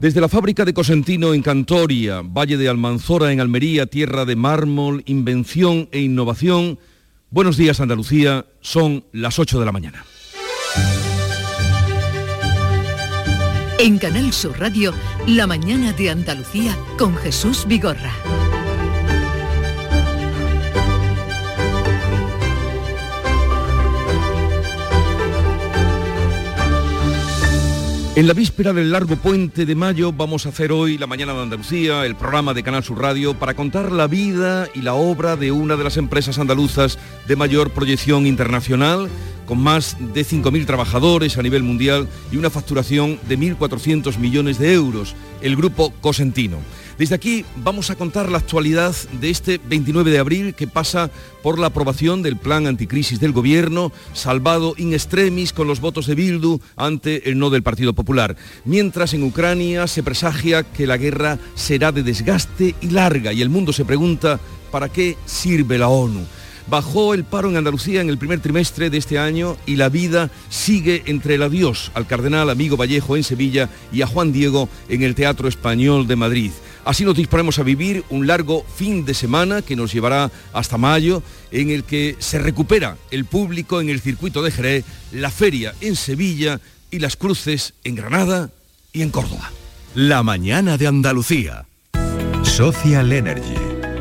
Desde la fábrica de Cosentino en Cantoria, Valle de Almanzora en Almería, tierra de mármol, invención e innovación, buenos días Andalucía, son las 8 de la mañana. En Canal Sur Radio, la mañana de Andalucía con Jesús Vigorra. En la víspera del largo puente de mayo vamos a hacer hoy la Mañana de Andalucía, el programa de Canal Sur Radio, para contar la vida y la obra de una de las empresas andaluzas de mayor proyección internacional, con más de 5.000 trabajadores a nivel mundial y una facturación de 1.400 millones de euros, el grupo Cosentino. Desde aquí vamos a contar la actualidad de este 29 de abril que pasa por la aprobación del plan anticrisis del gobierno, salvado in extremis con los votos de Bildu ante el no del Partido Popular. Mientras en Ucrania se presagia que la guerra será de desgaste y larga y el mundo se pregunta ¿para qué sirve la ONU? Bajó el paro en Andalucía en el primer trimestre de este año y la vida sigue entre el adiós al cardenal amigo Vallejo en Sevilla y a Juan Diego en el Teatro Español de Madrid. Así nos disponemos a vivir un largo fin de semana que nos llevará hasta mayo, en el que se recupera el público en el circuito de Jerez, la feria en Sevilla y las cruces en Granada y en Córdoba. La mañana de Andalucía. Social Energy.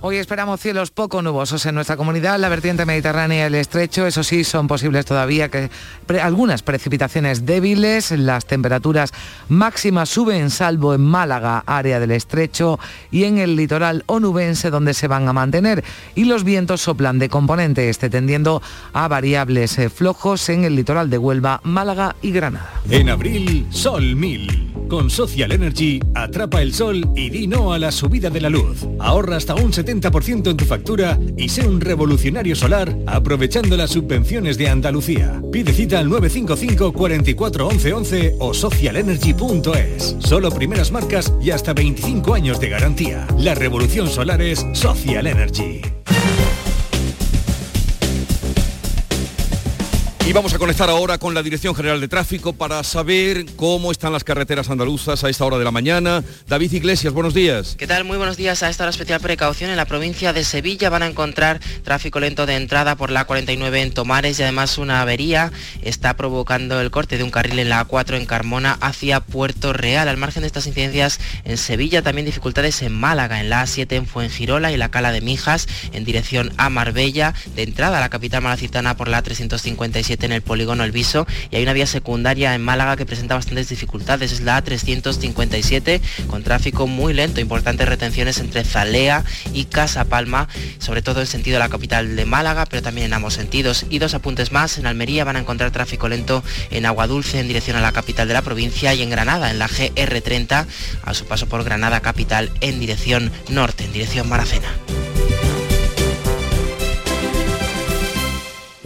Hoy esperamos cielos poco nubosos en nuestra comunidad, la vertiente mediterránea y el estrecho. Eso sí, son posibles todavía que algunas precipitaciones débiles. Las temperaturas máximas suben, salvo en Málaga, área del estrecho, y en el litoral onubense, donde se van a mantener. Y los vientos soplan de componente este, tendiendo a variables eh, flojos en el litoral de Huelva, Málaga y Granada. En abril, Sol 1000. Con Social Energy, atrapa el sol y di no a la subida de la luz. Ahorra hasta un 70% en tu factura y sé un revolucionario solar aprovechando las subvenciones de Andalucía. Pide cita al 955 44 11 11 o socialenergy.es. Solo primeras marcas y hasta 25 años de garantía. La revolución solar es Social Energy. Y vamos a conectar ahora con la Dirección General de Tráfico para saber cómo están las carreteras andaluzas a esta hora de la mañana. David Iglesias, buenos días. ¿Qué tal? Muy buenos días. A esta hora especial precaución en la provincia de Sevilla van a encontrar tráfico lento de entrada por la 49 en Tomares y además una avería está provocando el corte de un carril en la A4 en Carmona hacia Puerto Real. Al margen de estas incidencias en Sevilla también dificultades en Málaga, en la A7 en Fuengirola y la Cala de Mijas en dirección a Marbella, de entrada a la capital malacitana por la 357 en el polígono El Viso y hay una vía secundaria en Málaga que presenta bastantes dificultades, es la A357 con tráfico muy lento, importantes retenciones entre Zalea y Casa Palma, sobre todo en sentido de la capital de Málaga, pero también en ambos sentidos. Y dos apuntes más, en Almería van a encontrar tráfico lento en Aguadulce en dirección a la capital de la provincia y en Granada en la GR30 a su paso por Granada capital en dirección norte, en dirección Maracena.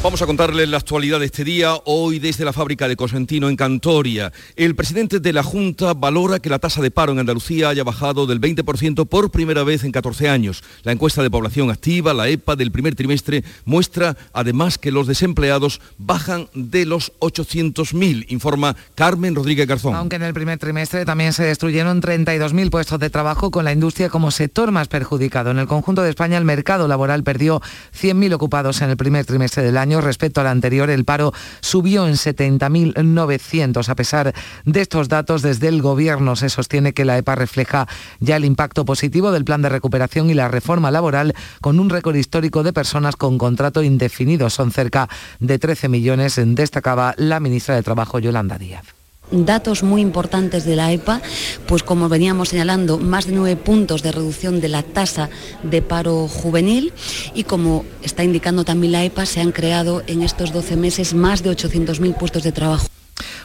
Vamos a contarles la actualidad de este día, hoy desde la fábrica de Cosentino en Cantoria. El presidente de la Junta valora que la tasa de paro en Andalucía haya bajado del 20% por primera vez en 14 años. La encuesta de población activa, la EPA, del primer trimestre muestra además que los desempleados bajan de los 800.000, informa Carmen Rodríguez Garzón. Aunque en el primer trimestre también se destruyeron 32.000 puestos de trabajo con la industria como sector más perjudicado. En el conjunto de España el mercado laboral perdió 100.000 ocupados en el primer trimestre del año respecto al anterior, el paro subió en 70.900. A pesar de estos datos, desde el Gobierno se sostiene que la EPA refleja ya el impacto positivo del plan de recuperación y la reforma laboral con un récord histórico de personas con contrato indefinido. Son cerca de 13 millones, destacaba la ministra de Trabajo, Yolanda Díaz. Datos muy importantes de la EPA, pues como veníamos señalando, más de nueve puntos de reducción de la tasa de paro juvenil y como está indicando también la EPA, se han creado en estos 12 meses más de 800.000 puestos de trabajo.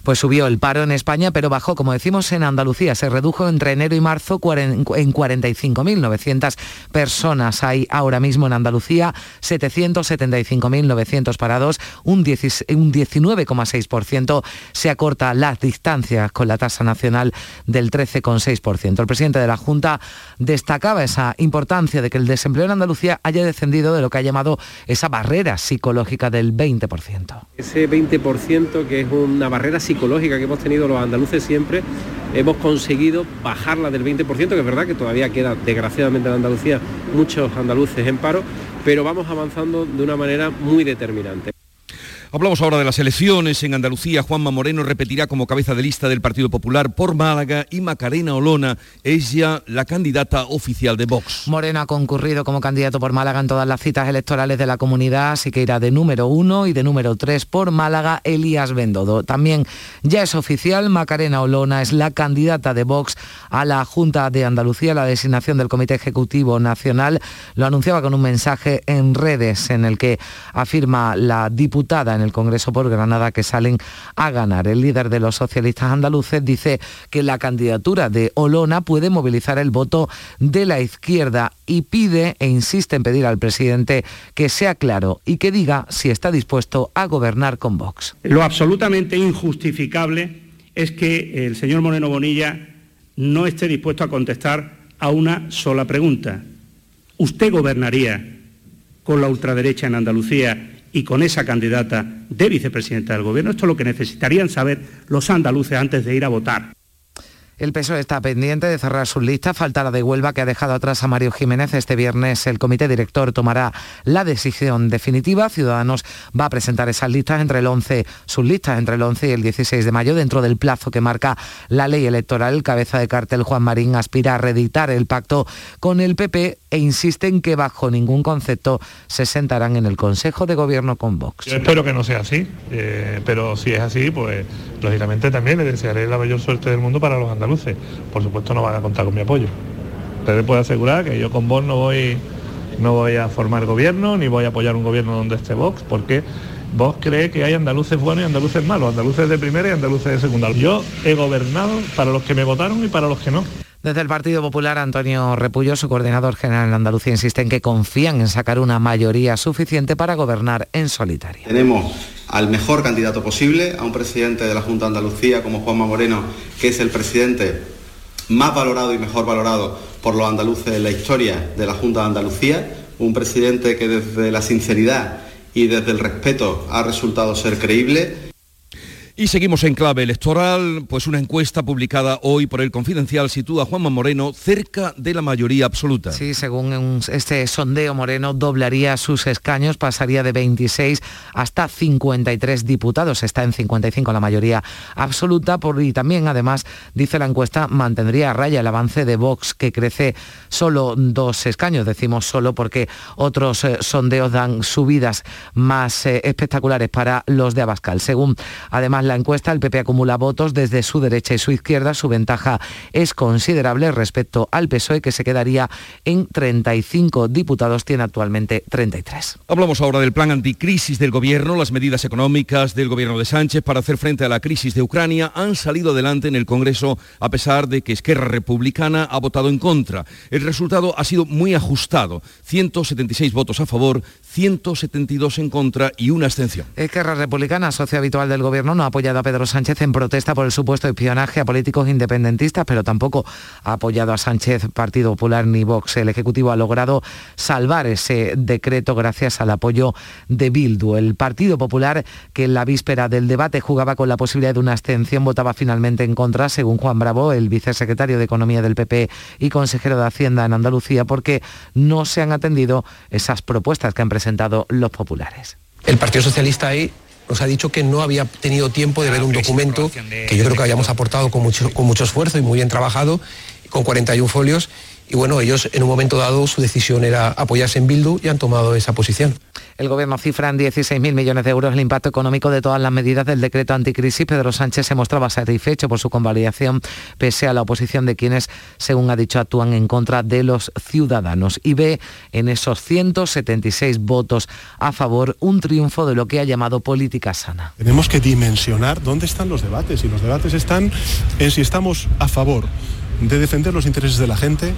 Pues subió el paro en España, pero bajó, como decimos, en Andalucía. Se redujo entre enero y marzo en 45.900 personas. Hay ahora mismo en Andalucía 775.900 parados, un 19,6%. Se acorta las distancias con la tasa nacional del 13,6%. El presidente de la Junta destacaba esa importancia de que el desempleo en Andalucía haya descendido de lo que ha llamado esa barrera psicológica del 20%. Ese 20% que es una barrera psicológica que hemos tenido los andaluces siempre, hemos conseguido bajarla del 20%, que es verdad que todavía queda desgraciadamente en Andalucía muchos andaluces en paro, pero vamos avanzando de una manera muy determinante. Hablamos ahora de las elecciones. En Andalucía, Juanma Moreno repetirá como cabeza de lista del Partido Popular por Málaga y Macarena Olona es ya la candidata oficial de Vox. Moreno ha concurrido como candidato por Málaga en todas las citas electorales de la comunidad, así que irá de número uno y de número tres por Málaga Elías Bendodo. También ya es oficial, Macarena Olona es la candidata de Vox a la Junta de Andalucía, la designación del Comité Ejecutivo Nacional. Lo anunciaba con un mensaje en redes en el que afirma la diputada el Congreso por Granada que salen a ganar. El líder de los socialistas andaluces dice que la candidatura de Olona puede movilizar el voto de la izquierda y pide e insiste en pedir al presidente que sea claro y que diga si está dispuesto a gobernar con Vox. Lo absolutamente injustificable es que el señor Moreno Bonilla no esté dispuesto a contestar a una sola pregunta. ¿Usted gobernaría con la ultraderecha en Andalucía y con esa candidata de vicepresidenta del Gobierno. Esto es lo que necesitarían saber los andaluces antes de ir a votar. El PSOE está pendiente de cerrar su lista, falta la de Huelva que ha dejado atrás a Mario Jiménez. Este viernes el comité director tomará la decisión definitiva. Ciudadanos va a presentar esas listas entre el 11, sus listas entre el 11 y el 16 de mayo, dentro del plazo que marca la ley electoral. El cabeza de cartel Juan Marín aspira a reeditar el pacto con el PP e insiste en que bajo ningún concepto se sentarán en el Consejo de Gobierno con Vox. Espero que no sea así, eh, pero si es así, pues lógicamente también le desearé la mayor suerte del mundo para los andaluces. Por supuesto no van a contar con mi apoyo. Pero le puedo asegurar que yo con Vox no voy, no voy a formar gobierno, ni voy a apoyar un gobierno donde esté Vox, porque Vox cree que hay andaluces buenos y andaluces malos, andaluces de primera y andaluces de segunda. Yo he gobernado para los que me votaron y para los que no. Desde el Partido Popular, Antonio Repullo, su coordinador general en Andalucía, insiste en que confían en sacar una mayoría suficiente para gobernar en solitario. Tenemos al mejor candidato posible, a un presidente de la Junta de Andalucía como Juanma Moreno, que es el presidente más valorado y mejor valorado por los andaluces en la historia de la Junta de Andalucía, un presidente que desde la sinceridad y desde el respeto ha resultado ser creíble y seguimos en clave electoral, pues una encuesta publicada hoy por el Confidencial sitúa a Juanma Moreno cerca de la mayoría absoluta. Sí, según este sondeo, Moreno doblaría sus escaños, pasaría de 26 hasta 53 diputados, está en 55 la mayoría absoluta, por, y también además, dice la encuesta, mantendría a raya el avance de Vox, que crece solo dos escaños, decimos solo porque otros eh, sondeos dan subidas más eh, espectaculares para los de Abascal. Según además la encuesta, el PP acumula votos desde su derecha y su izquierda. Su ventaja es considerable respecto al PSOE, que se quedaría en 35 diputados, tiene actualmente 33. Hablamos ahora del plan anticrisis del gobierno. Las medidas económicas del gobierno de Sánchez para hacer frente a la crisis de Ucrania han salido adelante en el Congreso a pesar de que Esquerra Republicana ha votado en contra. El resultado ha sido muy ajustado. 176 votos a favor, 172 en contra y una abstención. Esquerra Republicana, socio habitual del gobierno, no ha apoyado a Pedro Sánchez en protesta por el supuesto espionaje a políticos independentistas, pero tampoco ha apoyado a Sánchez, Partido Popular ni Vox. El Ejecutivo ha logrado salvar ese decreto gracias al apoyo de Bildu. El Partido Popular, que en la víspera del debate jugaba con la posibilidad de una abstención, votaba finalmente en contra, según Juan Bravo, el vicesecretario de Economía del PP y consejero de Hacienda en Andalucía, porque no se han atendido esas propuestas que han presentado los populares. El Partido Socialista ahí nos ha dicho que no había tenido tiempo de ver un documento que yo creo que habíamos aportado con mucho, con mucho esfuerzo y muy bien trabajado, con 41 folios. Y bueno, ellos en un momento dado su decisión era apoyarse en Bildu y han tomado esa posición. El Gobierno cifra en 16.000 millones de euros el impacto económico de todas las medidas del decreto anticrisis. Pedro Sánchez se mostraba satisfecho por su convalidación, pese a la oposición de quienes, según ha dicho, actúan en contra de los ciudadanos. Y ve en esos 176 votos a favor un triunfo de lo que ha llamado política sana. Tenemos que dimensionar dónde están los debates y los debates están en si estamos a favor de defender los intereses de la gente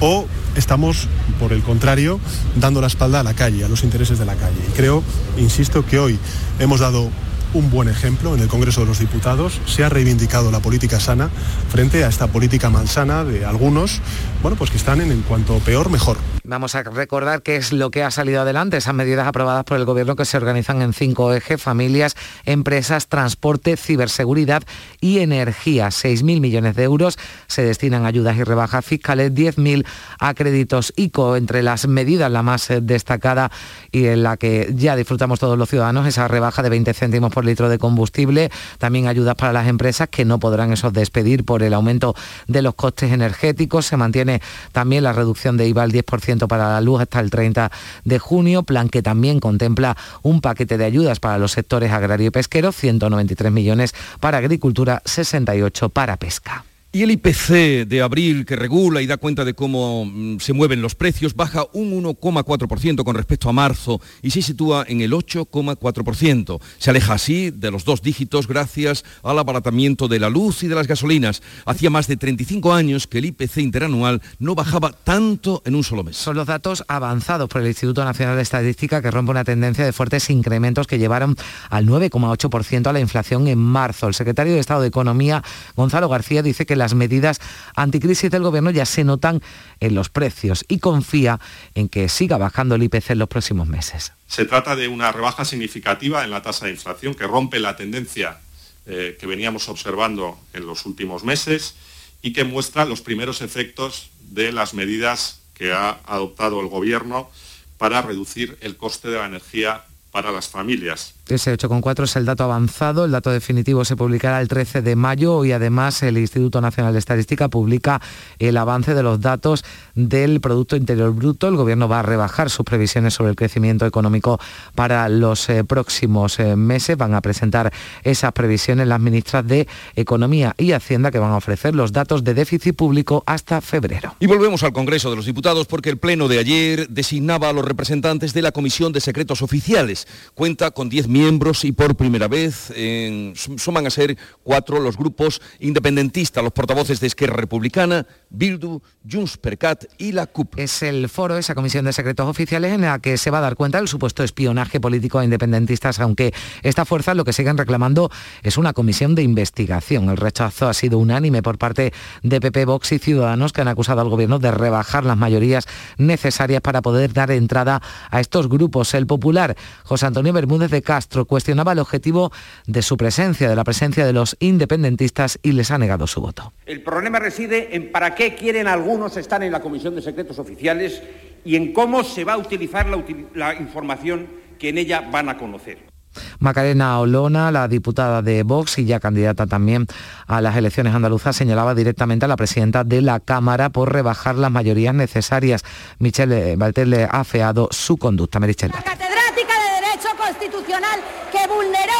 o estamos, por el contrario, dando la espalda a la calle, a los intereses de la calle. Y creo, insisto, que hoy hemos dado un buen ejemplo en el Congreso de los Diputados. Se ha reivindicado la política sana frente a esta política malsana de algunos, bueno, pues que están en, en cuanto peor, mejor. Vamos a recordar qué es lo que ha salido adelante, esas medidas aprobadas por el Gobierno que se organizan en cinco ejes, familias, empresas, transporte, ciberseguridad y energía. 6.000 millones de euros se destinan ayudas y rebajas fiscales, 10.000 a créditos ICO. Entre las medidas, la más eh, destacada y en la que ya disfrutamos todos los ciudadanos, esa rebaja de 20 céntimos por litro de combustible, también ayudas para las empresas que no podrán esos despedir por el aumento de los costes energéticos. Se mantiene también la reducción de IVA al 10% para la luz hasta el 30 de junio, plan que también contempla un paquete de ayudas para los sectores agrario y pesquero, 193 millones para agricultura, 68 para pesca. Y el IPC de abril, que regula y da cuenta de cómo mm, se mueven los precios, baja un 1,4% con respecto a marzo y se sitúa en el 8,4%. Se aleja así de los dos dígitos gracias al abaratamiento de la luz y de las gasolinas. Hacía más de 35 años que el IPC interanual no bajaba tanto en un solo mes. Son los datos avanzados por el Instituto Nacional de Estadística que rompe una tendencia de fuertes incrementos que llevaron al 9,8% a la inflación en marzo. El secretario de Estado de Economía, Gonzalo García, dice que las medidas anticrisis del Gobierno ya se notan en los precios y confía en que siga bajando el IPC en los próximos meses. Se trata de una rebaja significativa en la tasa de inflación que rompe la tendencia eh, que veníamos observando en los últimos meses y que muestra los primeros efectos de las medidas que ha adoptado el Gobierno para reducir el coste de la energía para las familias. Ese 8,4 es el dato avanzado, el dato definitivo se publicará el 13 de mayo y además el Instituto Nacional de Estadística publica el avance de los datos del Producto Interior Bruto. El Gobierno va a rebajar sus previsiones sobre el crecimiento económico para los eh, próximos eh, meses. Van a presentar esas previsiones las ministras de Economía y Hacienda que van a ofrecer los datos de déficit público hasta febrero. Y volvemos al Congreso de los Diputados porque el Pleno de ayer designaba a los representantes de la Comisión de Secretos Oficiales. Cuenta con 10 miembros y por primera vez suman a ser cuatro los grupos independentistas, los portavoces de Esquerra Republicana, Bildu, Junts per Cat y la CUP. Es el foro, esa comisión de secretos oficiales en la que se va a dar cuenta del supuesto espionaje político a independentistas, aunque esta fuerza lo que siguen reclamando es una comisión de investigación. El rechazo ha sido unánime por parte de PP, Vox y Ciudadanos que han acusado al gobierno de rebajar las mayorías necesarias para poder dar entrada a estos grupos. El popular José Antonio Bermúdez de Castro cuestionaba el objetivo de su presencia, de la presencia de los independentistas y les ha negado su voto. El problema reside en para qué quieren algunos estar en la Comisión de Secretos Oficiales y en cómo se va a utilizar la, la información que en ella van a conocer. Macarena Olona, la diputada de Vox y ya candidata también a las elecciones andaluzas, señalaba directamente a la presidenta de la Cámara por rebajar las mayorías necesarias. Michelle Valter le ha afeado su conducta. Merichel constitucional que vulneró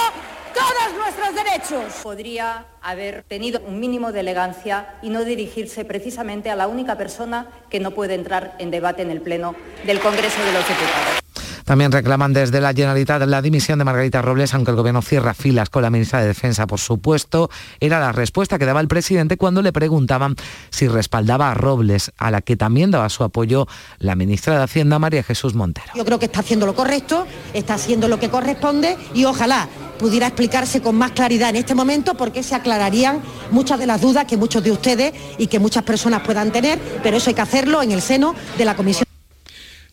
todos nuestros derechos. Podría haber tenido un mínimo de elegancia y no dirigirse precisamente a la única persona que no puede entrar en debate en el Pleno del Congreso de los Diputados. También reclaman desde la Generalitat la dimisión de Margarita Robles, aunque el gobierno cierra filas con la ministra de Defensa, por supuesto. Era la respuesta que daba el presidente cuando le preguntaban si respaldaba a Robles, a la que también daba su apoyo la ministra de Hacienda, María Jesús Montero. Yo creo que está haciendo lo correcto, está haciendo lo que corresponde y ojalá pudiera explicarse con más claridad en este momento porque se aclararían muchas de las dudas que muchos de ustedes y que muchas personas puedan tener, pero eso hay que hacerlo en el seno de la Comisión.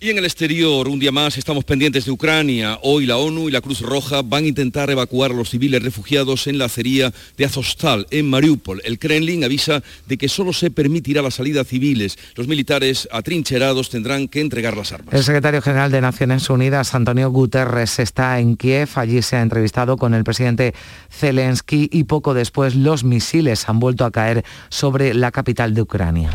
Y en el exterior, un día más, estamos pendientes de Ucrania. Hoy la ONU y la Cruz Roja van a intentar evacuar a los civiles refugiados en la acería de Azostal, en Mariupol. El Kremlin avisa de que solo se permitirá la salida a civiles. Los militares atrincherados tendrán que entregar las armas. El secretario general de Naciones Unidas, Antonio Guterres, está en Kiev. Allí se ha entrevistado con el presidente Zelensky y poco después los misiles han vuelto a caer sobre la capital de Ucrania.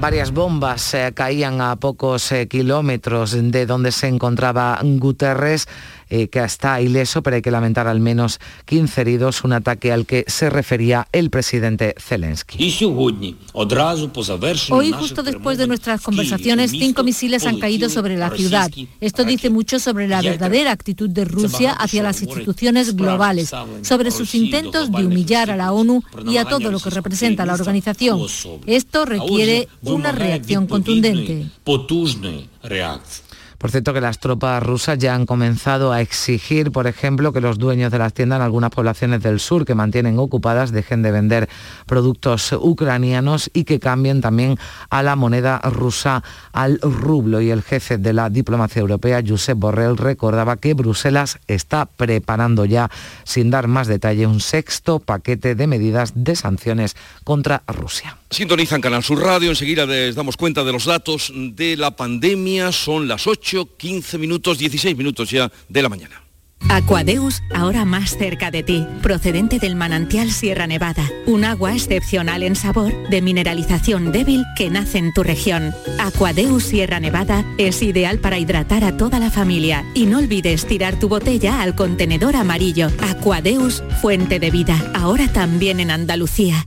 Varias bombas eh, caían a pocos eh, kilómetros de donde se encontraba Guterres eh, que está ileso, pero hay que lamentar al menos 15 heridos, un ataque al que se refería el presidente Zelensky. Hoy, justo después de nuestras conversaciones, cinco misiles han caído sobre la ciudad. Esto dice mucho sobre la verdadera actitud de Rusia hacia las instituciones globales, sobre sus intentos de humillar a la ONU y a todo lo que representa la organización. Esto requiere una reacción contundente. Por cierto, que las tropas rusas ya han comenzado a exigir, por ejemplo, que los dueños de las tiendas en algunas poblaciones del sur que mantienen ocupadas dejen de vender productos ucranianos y que cambien también a la moneda rusa al rublo. Y el jefe de la diplomacia europea, Josep Borrell, recordaba que Bruselas está preparando ya, sin dar más detalle, un sexto paquete de medidas de sanciones contra Rusia. Sintonizan Canal Sur Radio, enseguida les damos cuenta de los datos de la pandemia, son las 8, 15 minutos, 16 minutos ya de la mañana. Aquadeus, ahora más cerca de ti, procedente del manantial Sierra Nevada, un agua excepcional en sabor, de mineralización débil que nace en tu región. Aquadeus Sierra Nevada es ideal para hidratar a toda la familia y no olvides tirar tu botella al contenedor amarillo. Aquadeus, fuente de vida, ahora también en Andalucía.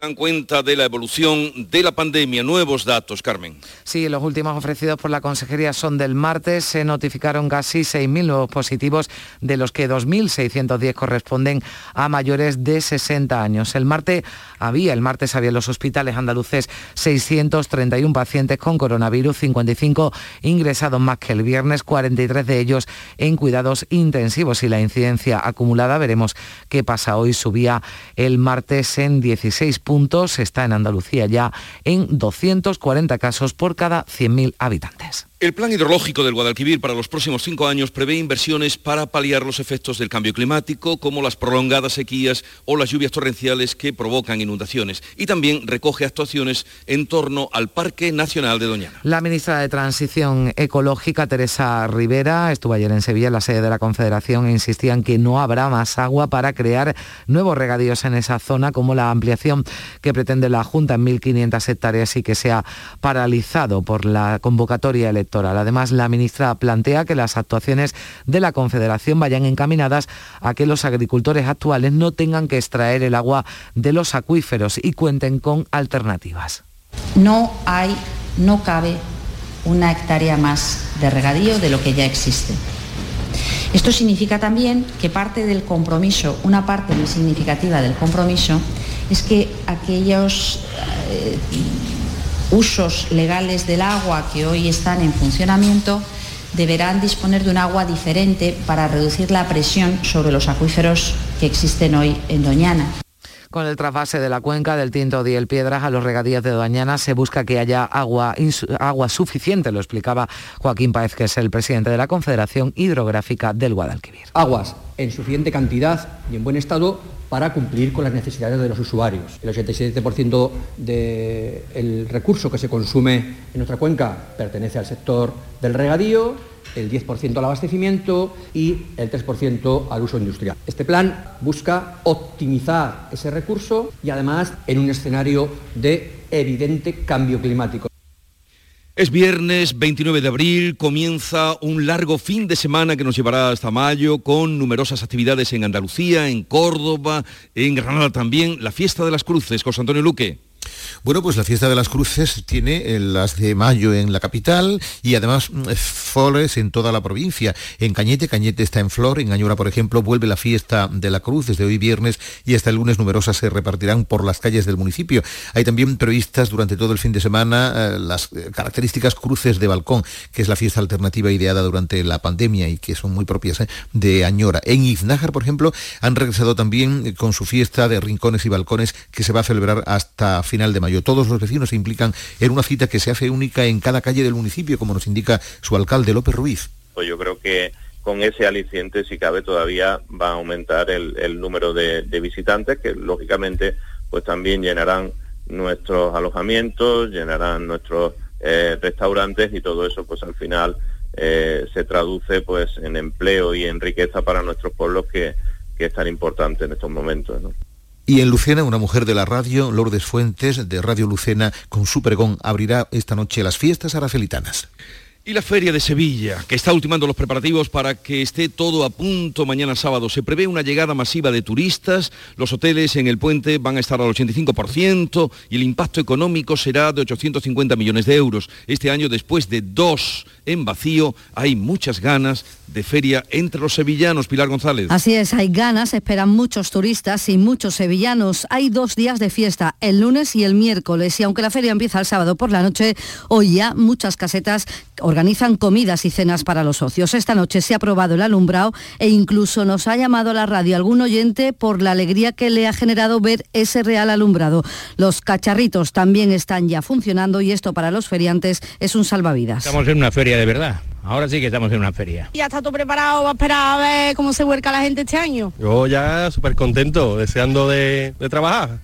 Dan cuenta de la evolución de la pandemia. Nuevos datos, Carmen. Sí, los últimos ofrecidos por la Consejería son del martes. Se notificaron casi 6.000 nuevos positivos, de los que 2.610 corresponden a mayores de 60 años. El martes había, el martes había en los hospitales andaluces 631 pacientes con coronavirus, 55 ingresados más que el viernes, 43 de ellos en cuidados intensivos y la incidencia acumulada, veremos qué pasa hoy, subía el martes en 16 puntos, está en Andalucía ya en 240 casos por cada 100.000 habitantes. El plan hidrológico del Guadalquivir para los próximos cinco años prevé inversiones para paliar los efectos del cambio climático, como las prolongadas sequías o las lluvias torrenciales que provocan inundaciones. Y también recoge actuaciones en torno al Parque Nacional de Doñana. La ministra de Transición Ecológica, Teresa Rivera, estuvo ayer en Sevilla, en la sede de la Confederación, e insistía en que no habrá más agua para crear nuevos regadíos en esa zona, como la ampliación que pretende la Junta en 1.500 hectáreas y que se ha paralizado por la convocatoria electoral Además, la ministra plantea que las actuaciones de la Confederación vayan encaminadas a que los agricultores actuales no tengan que extraer el agua de los acuíferos y cuenten con alternativas. No hay, no cabe una hectárea más de regadío de lo que ya existe. Esto significa también que parte del compromiso, una parte muy significativa del compromiso, es que aquellos eh, usos legales del agua que hoy están en funcionamiento deberán disponer de un agua diferente para reducir la presión sobre los acuíferos que existen hoy en Doñana. Con el trasvase de la cuenca del Tinto y el Piedras a los regadíos de Doñana se busca que haya agua, agua suficiente, lo explicaba Joaquín Páez, que es el presidente de la Confederación Hidrográfica del Guadalquivir. Aguas en suficiente cantidad y en buen estado para cumplir con las necesidades de los usuarios. El 87% del recurso que se consume en nuestra cuenca pertenece al sector del regadío, el 10% al abastecimiento y el 3% al uso industrial. Este plan busca optimizar ese recurso y además en un escenario de evidente cambio climático. Es viernes 29 de abril, comienza un largo fin de semana que nos llevará hasta mayo con numerosas actividades en Andalucía, en Córdoba, en Granada también, la fiesta de las cruces, José Antonio Luque. Bueno, pues la fiesta de las cruces tiene eh, las de mayo en la capital y además mm, flores en toda la provincia. En Cañete, Cañete está en flor, en Añora, por ejemplo, vuelve la fiesta de la cruz desde hoy viernes y hasta el lunes numerosas se repartirán por las calles del municipio. Hay también previstas durante todo el fin de semana eh, las eh, características cruces de balcón, que es la fiesta alternativa ideada durante la pandemia y que son muy propias de Añora. En Iznájar, por ejemplo, han regresado también con su fiesta de rincones y balcones que se va a celebrar hasta final de mayo. Todos los vecinos se implican en una cita que se hace única en cada calle del municipio, como nos indica su alcalde López Ruiz. Pues yo creo que con ese aliciente, si cabe, todavía va a aumentar el, número de, visitantes, que lógicamente pues también llenarán nuestros alojamientos, llenarán nuestros eh, restaurantes y todo eso pues al final eh, se traduce pues en empleo y en riqueza para nuestros pueblos que, que es tan importante en estos momentos. Y en Lucena, una mujer de la radio, Lourdes Fuentes, de Radio Lucena, con su pregón, abrirá esta noche las fiestas aracelitanas. Y la Feria de Sevilla, que está ultimando los preparativos para que esté todo a punto mañana sábado. Se prevé una llegada masiva de turistas, los hoteles en el puente van a estar al 85% y el impacto económico será de 850 millones de euros. Este año, después de dos en vacío, hay muchas ganas de feria entre los sevillanos. Pilar González. Así es, hay ganas, esperan muchos turistas y muchos sevillanos. Hay dos días de fiesta, el lunes y el miércoles, y aunque la feria empieza el sábado por la noche, hoy ya muchas casetas organizan comidas y cenas para los socios. Esta noche se ha probado el alumbrado e incluso nos ha llamado a la radio algún oyente por la alegría que le ha generado ver ese real alumbrado. Los cacharritos también están ya funcionando y esto para los feriantes es un salvavidas. Estamos en una feria de verdad. Ahora sí que estamos en una feria. ¿Ya está todo preparado? ¿Va a esperar a ver cómo se vuelca la gente este año? Yo ya súper contento, deseando de, de trabajar.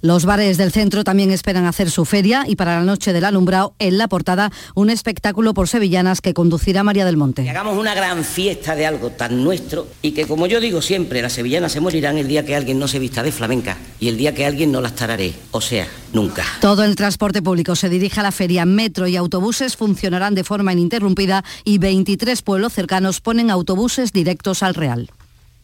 Los bares del centro también esperan hacer su feria y para la noche del alumbrado, en la portada, un espectáculo por sevillanas que conducirá María del Monte. hagamos una gran fiesta de algo tan nuestro y que, como yo digo siempre, las sevillanas se morirán el día que alguien no se vista de flamenca y el día que alguien no las tararé. O sea, nunca. Todo el transporte público se dirige a la feria. Metro y autobuses funcionarán de forma ininterrumpida y 23 pueblos cercanos ponen autobuses directos al Real.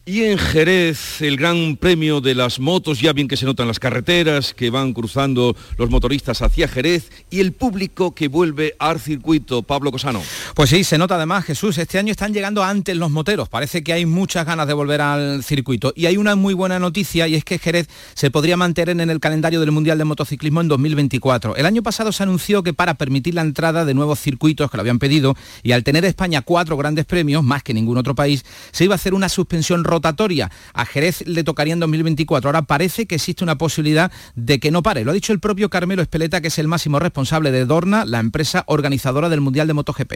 Y en Jerez, el gran premio de las motos, ya bien que se notan las carreteras que van cruzando los motoristas hacia Jerez y el público que vuelve al circuito. Pablo Cosano. Pues sí, se nota además, Jesús, este año están llegando antes los moteros. Parece que hay muchas ganas de volver al circuito. Y hay una muy buena noticia y es que Jerez se podría mantener en el calendario del Mundial de Motociclismo en 2024. El año pasado se anunció que para permitir la entrada de nuevos circuitos que lo habían pedido y al tener España cuatro grandes premios, más que ningún otro país, se iba a hacer una suspensión rota rotatoria. A Jerez le tocaría en 2024. Ahora parece que existe una posibilidad de que no pare. Lo ha dicho el propio Carmelo Espeleta, que es el máximo responsable de Dorna, la empresa organizadora del Mundial de MotoGP.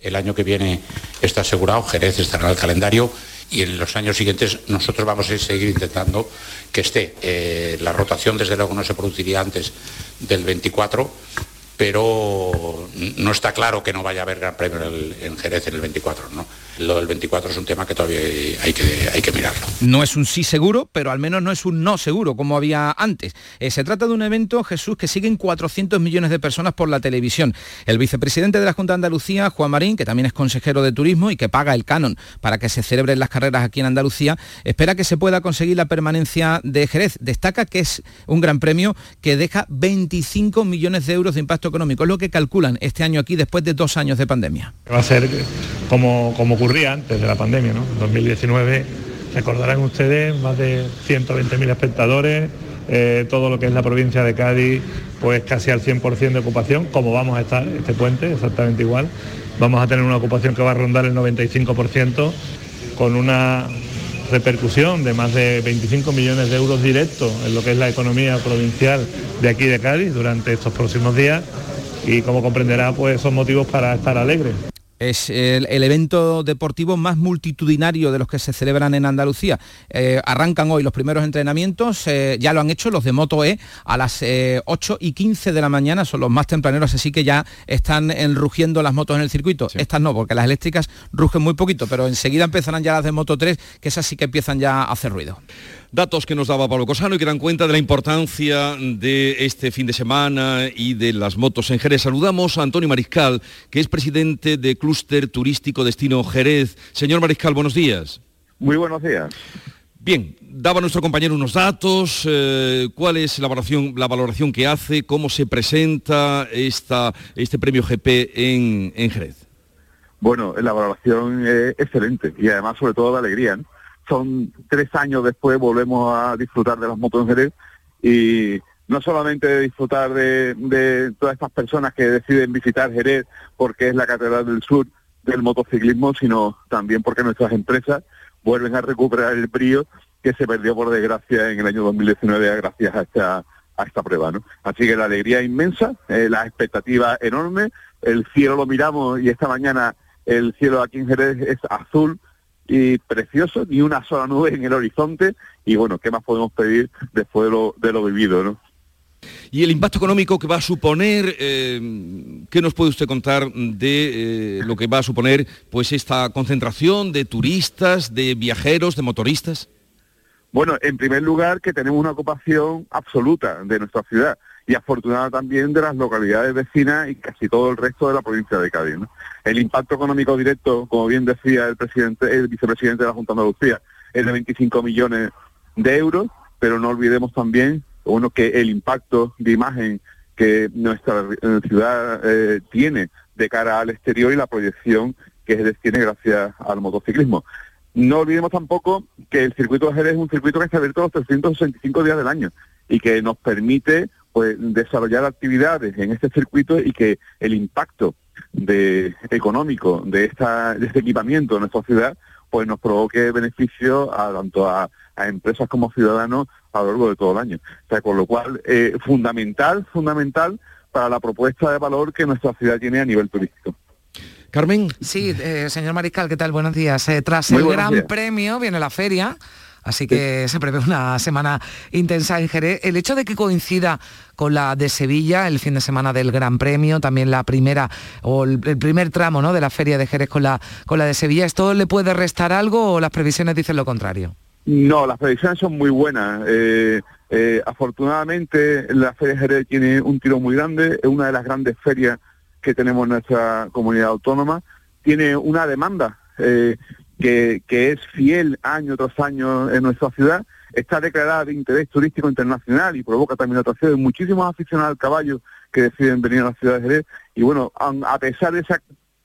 El año que viene está asegurado, Jerez estará en el calendario y en los años siguientes nosotros vamos a seguir intentando que esté. Eh, la rotación desde luego no se produciría antes del 24, pero no está claro que no vaya a haber gran premio en, Jerez en el 24. ¿no? Lo del 24 es un tema que todavía hay que, hay que mirarlo. No es un sí seguro, pero al menos no es un no seguro, como había antes. Eh, se trata de un evento, Jesús, que siguen 400 millones de personas por la televisión. El vicepresidente de la Junta de Andalucía, Juan Marín, que también es consejero de turismo y que paga el canon para que se celebren las carreras aquí en Andalucía, espera que se pueda conseguir la permanencia de Jerez. Destaca que es un gran premio que deja 25 millones de euros de impacto económico. Es lo que calculan este año aquí después de dos años de pandemia. Va a ser como, como ocurría antes de la pandemia, ¿no? En 2019 recordarán ustedes más de 120.000 espectadores, eh, todo lo que es la provincia de Cádiz, pues casi al 100% de ocupación, como vamos a estar este puente, exactamente igual. Vamos a tener una ocupación que va a rondar el 95% con una repercusión de más de 25 millones de euros directos en lo que es la economía provincial de aquí de Cádiz durante estos próximos días y como comprenderá pues son motivos para estar alegres. Es el, evento deportivo más multitudinario de los que se celebran en Andalucía. Eh, arrancan hoy los primeros entrenamientos, eh, ya lo han hecho los de Moto E a las 8 eh, y 15 de la mañana, son los más tempraneros, así que ya están rugiendo las motos en el circuito. Estas no, porque las eléctricas rugen muy poquito, pero enseguida empezarán ya las de Moto 3, que esas sí que empiezan ya a hacer ruido. Datos que nos daba Pablo Cosano y que dan cuenta de la importancia de este fin de semana y de las motos en Jerez. Saludamos a Antonio Mariscal, que es presidente de Clúster Turístico Destino Jerez. Señor Mariscal, buenos días. Muy buenos días. Bien, daba nuestro compañero unos datos, eh, cuál es la valoración, la valoración que hace, cómo se presenta esta, este premio GP en, en Jerez. Bueno, la valoración es excelente y además sobre todo de alegría. ¿no? Son tres años después volvemos a disfrutar de las motos en Jerez y no solamente disfrutar de, todas estas personas que deciden visitar Jerez porque es la Catedral del Sur del motociclismo, sino también porque nuestras empresas vuelven a recuperar el brío que se perdió por desgracia en el año 2019 gracias a esta, a esta prueba. ¿no? Así que la alegría inmensa, eh, la expectativa enorme, el cielo lo miramos y esta mañana el cielo aquí en Jerez es azul y precioso, ni una sola nube en el horizonte y bueno, ¿qué más podemos pedir después de lo, de lo vivido? ¿no? Y el impacto económico que va a suponer, eh, ¿qué nos puede usted contar de eh, lo que va a suponer pues esta concentración de turistas, de viajeros, de motoristas? Bueno, en primer lugar que tenemos una ocupación absoluta de nuestra ciudad y afortunada también de las localidades vecinas y casi todo el resto de la provincia de Cádiz. El impacto económico directo, como bien decía el presidente, el vicepresidente de la Junta de Andalucía, es de 25 millones de euros, pero no olvidemos también uno que el impacto de imagen que nuestra eh, ciudad eh, tiene de cara al exterior y la proyección que tiene gracias al motociclismo. No olvidemos tampoco que el circuito de Jerez es un circuito que está abierto los 365 días del año y que nos permite pues, desarrollar actividades en este circuito y que el impacto de, económico de, esta, de este equipamiento en nuestra ciudad pues nos provoque beneficio a tanto a, empresas como ciudadanos a lo largo de todo el año. O sea, con lo cual, eh, fundamental, fundamental para la propuesta de valor que nuestra ciudad tiene a nivel turístico. Carmen. Sí, eh, señor Mariscal, ¿qué tal? Buenos días. Eh, tras el Gran Premio viene la feria. Así que se prevé una semana intensa en Jerez. El hecho de que coincida con la de Sevilla, el fin de semana del Gran Premio, también la primera o el, primer tramo ¿no? de la feria de Jerez con la, con la de Sevilla, ¿esto le puede restar algo o las previsiones dicen lo contrario? No, las previsiones son muy buenas. Eh, eh, afortunadamente la Feria de Jerez tiene un tiro muy grande, es una de las grandes ferias que tenemos en nuestra comunidad autónoma, tiene una demanda eh, que, es fiel año tras año en nuestra ciudad, está declarada de interés turístico internacional y provoca también la atracción de muchísimos aficionados al caballo que deciden venir a la ciudad de Jerez. Y bueno, a pesar de esa,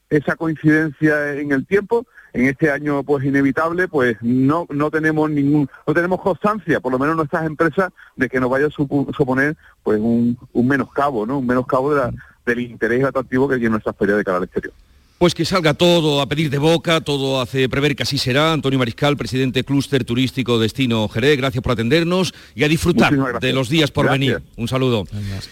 esa coincidencia en el tiempo, en este año pues inevitable, pues no, no tenemos ningún, no tenemos constancia, por lo menos nuestras empresas, de que nos vaya a suponer pues un, un menoscabo, ¿no? Un menoscabo de del interés atractivo que tiene nuestra feria de cara al exterior. Pues que salga todo a pedir de boca, todo hace prever que así será. Antonio Mariscal, presidente Clúster Turístico Destino Jerez, gracias por atendernos y a disfrutar de los días por venir. Un saludo.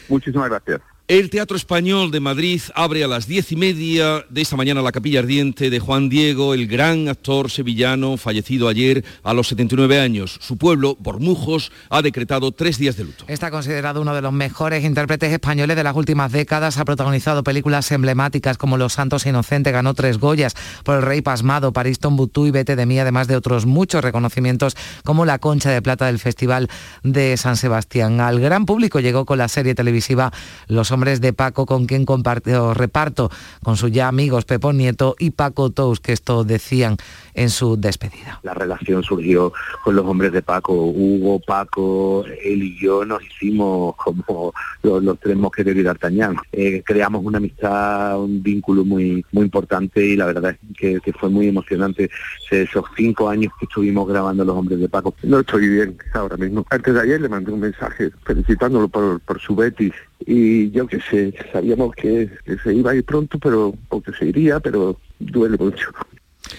Muchísimas gracias. El Teatro Español de Madrid abre a las diez y media de esta mañana la capilla ardiente de Juan Diego, el gran actor sevillano fallecido ayer a los 79 años. Su pueblo, Bormujos, ha decretado tres días de luto. Está considerado uno de los mejores intérpretes españoles de las últimas décadas. Ha protagonizado películas emblemáticas como Los Santos Inocentes, ganó tres Goyas por El Rey Pasmado, París Tombutú y Vete de mí, además de otros muchos reconocimientos como la Concha de Plata del Festival de San Sebastián. Al gran público llegó con la serie televisiva Los hombres de Paco, con quien compartió reparto con sus ya amigos Pepo Nieto y Paco Tous, que esto decían en su despedida. La relación surgió con los hombres de Paco, Hugo, Paco, él y yo nos hicimos como los, tres mosqueteros de D'Artagnan. Eh, creamos una amistad, un vínculo muy, muy importante y la verdad es que, fue muy emocionante esos cinco años que estuvimos grabando Los Hombres de Paco. No estoy bien ahora mismo. Antes de ayer le mandé un mensaje felicitándolo por, por su Betis y yo qué sé, sabíamos que, que, se iba a ir pronto, pero porque se iría, pero duele mucho.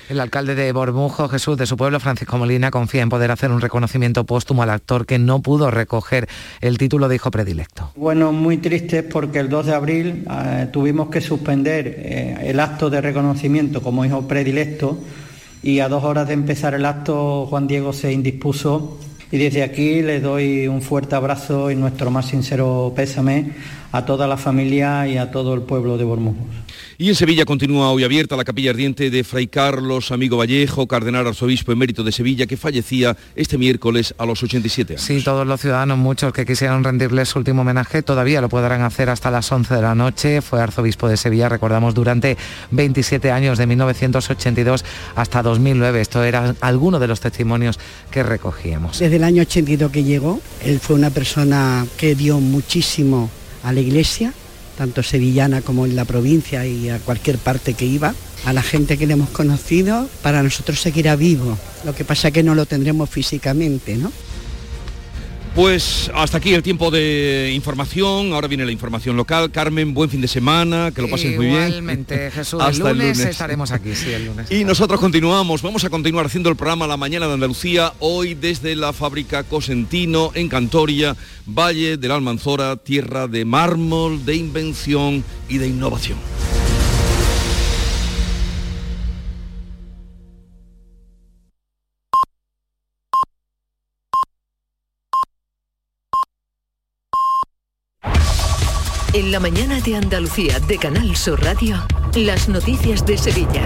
El alcalde de Bormujo, Jesús, de su pueblo, Francisco Molina, confía en poder hacer un reconocimiento póstumo al actor que no pudo recoger el título de hijo predilecto. Bueno, muy triste porque el 2 de abril eh, tuvimos que suspender eh, el acto de reconocimiento como hijo predilecto y a dos horas de empezar el acto Juan Diego se indispuso y desde aquí le doy un fuerte abrazo y nuestro más sincero pésame a toda la familia y a todo el pueblo de Bormujos. Y en Sevilla continúa hoy abierta la capilla ardiente de Fray Carlos Amigo Vallejo, cardenal arzobispo emérito de Sevilla, que fallecía este miércoles a los 87 años. Sí, todos los ciudadanos, muchos que quisieran rendirle su último homenaje, todavía lo podrán hacer hasta las 11 de la noche. Fue arzobispo de Sevilla, recordamos, durante 27 años, de 1982 hasta 2009. Esto era alguno de los testimonios que recogíamos. Desde el año 82 que llegó, él fue una persona que dio muchísimo a la iglesia, tanto sevillana como en la provincia y a cualquier parte que iba. A la gente que le hemos conocido, para nosotros seguirá vivo. Lo que pasa es que no lo tendremos físicamente, ¿no? Pues hasta aquí el tiempo de información. Ahora viene la información local. Carmen, buen fin de semana, que lo pases muy bien. Igualmente, Jesús. el, lunes estaremos aquí, sí, el lunes. Y nosotros continuamos. Vamos a continuar haciendo el programa La Mañana de Andalucía, hoy desde la fábrica Cosentino, en Cantoria, Valle de la Almanzora, tierra de mármol, de invención y de innovación. En la mañana de Andalucía de Canal Sur Radio, las noticias de Sevilla.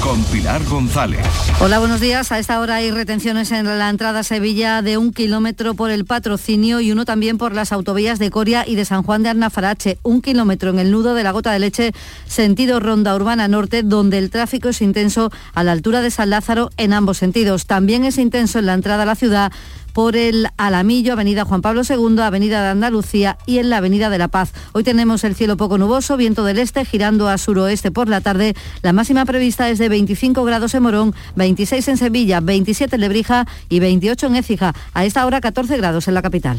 Con Pilar González. Hola, buenos días. A esta hora hay retenciones en la entrada a Sevilla de un kilómetro por el patrocinio y uno también por las autovías de Coria y de San Juan de Arnafarache. Un kilómetro en el nudo de la Gota de Leche, sentido Ronda Urbana Norte, donde el tráfico es intenso a la altura de San Lázaro en ambos sentidos. También es intenso en la entrada a la ciudad por el Alamillo, Avenida Juan Pablo II, Avenida de Andalucía y en la Avenida de la Paz. Hoy tenemos el cielo poco nuboso, viento del este girando a suroeste por la tarde. La máxima prevista es de 25 grados en Morón, 26 en Sevilla, 27 en Lebrija y 28 en Écija. A esta hora 14 grados en la capital.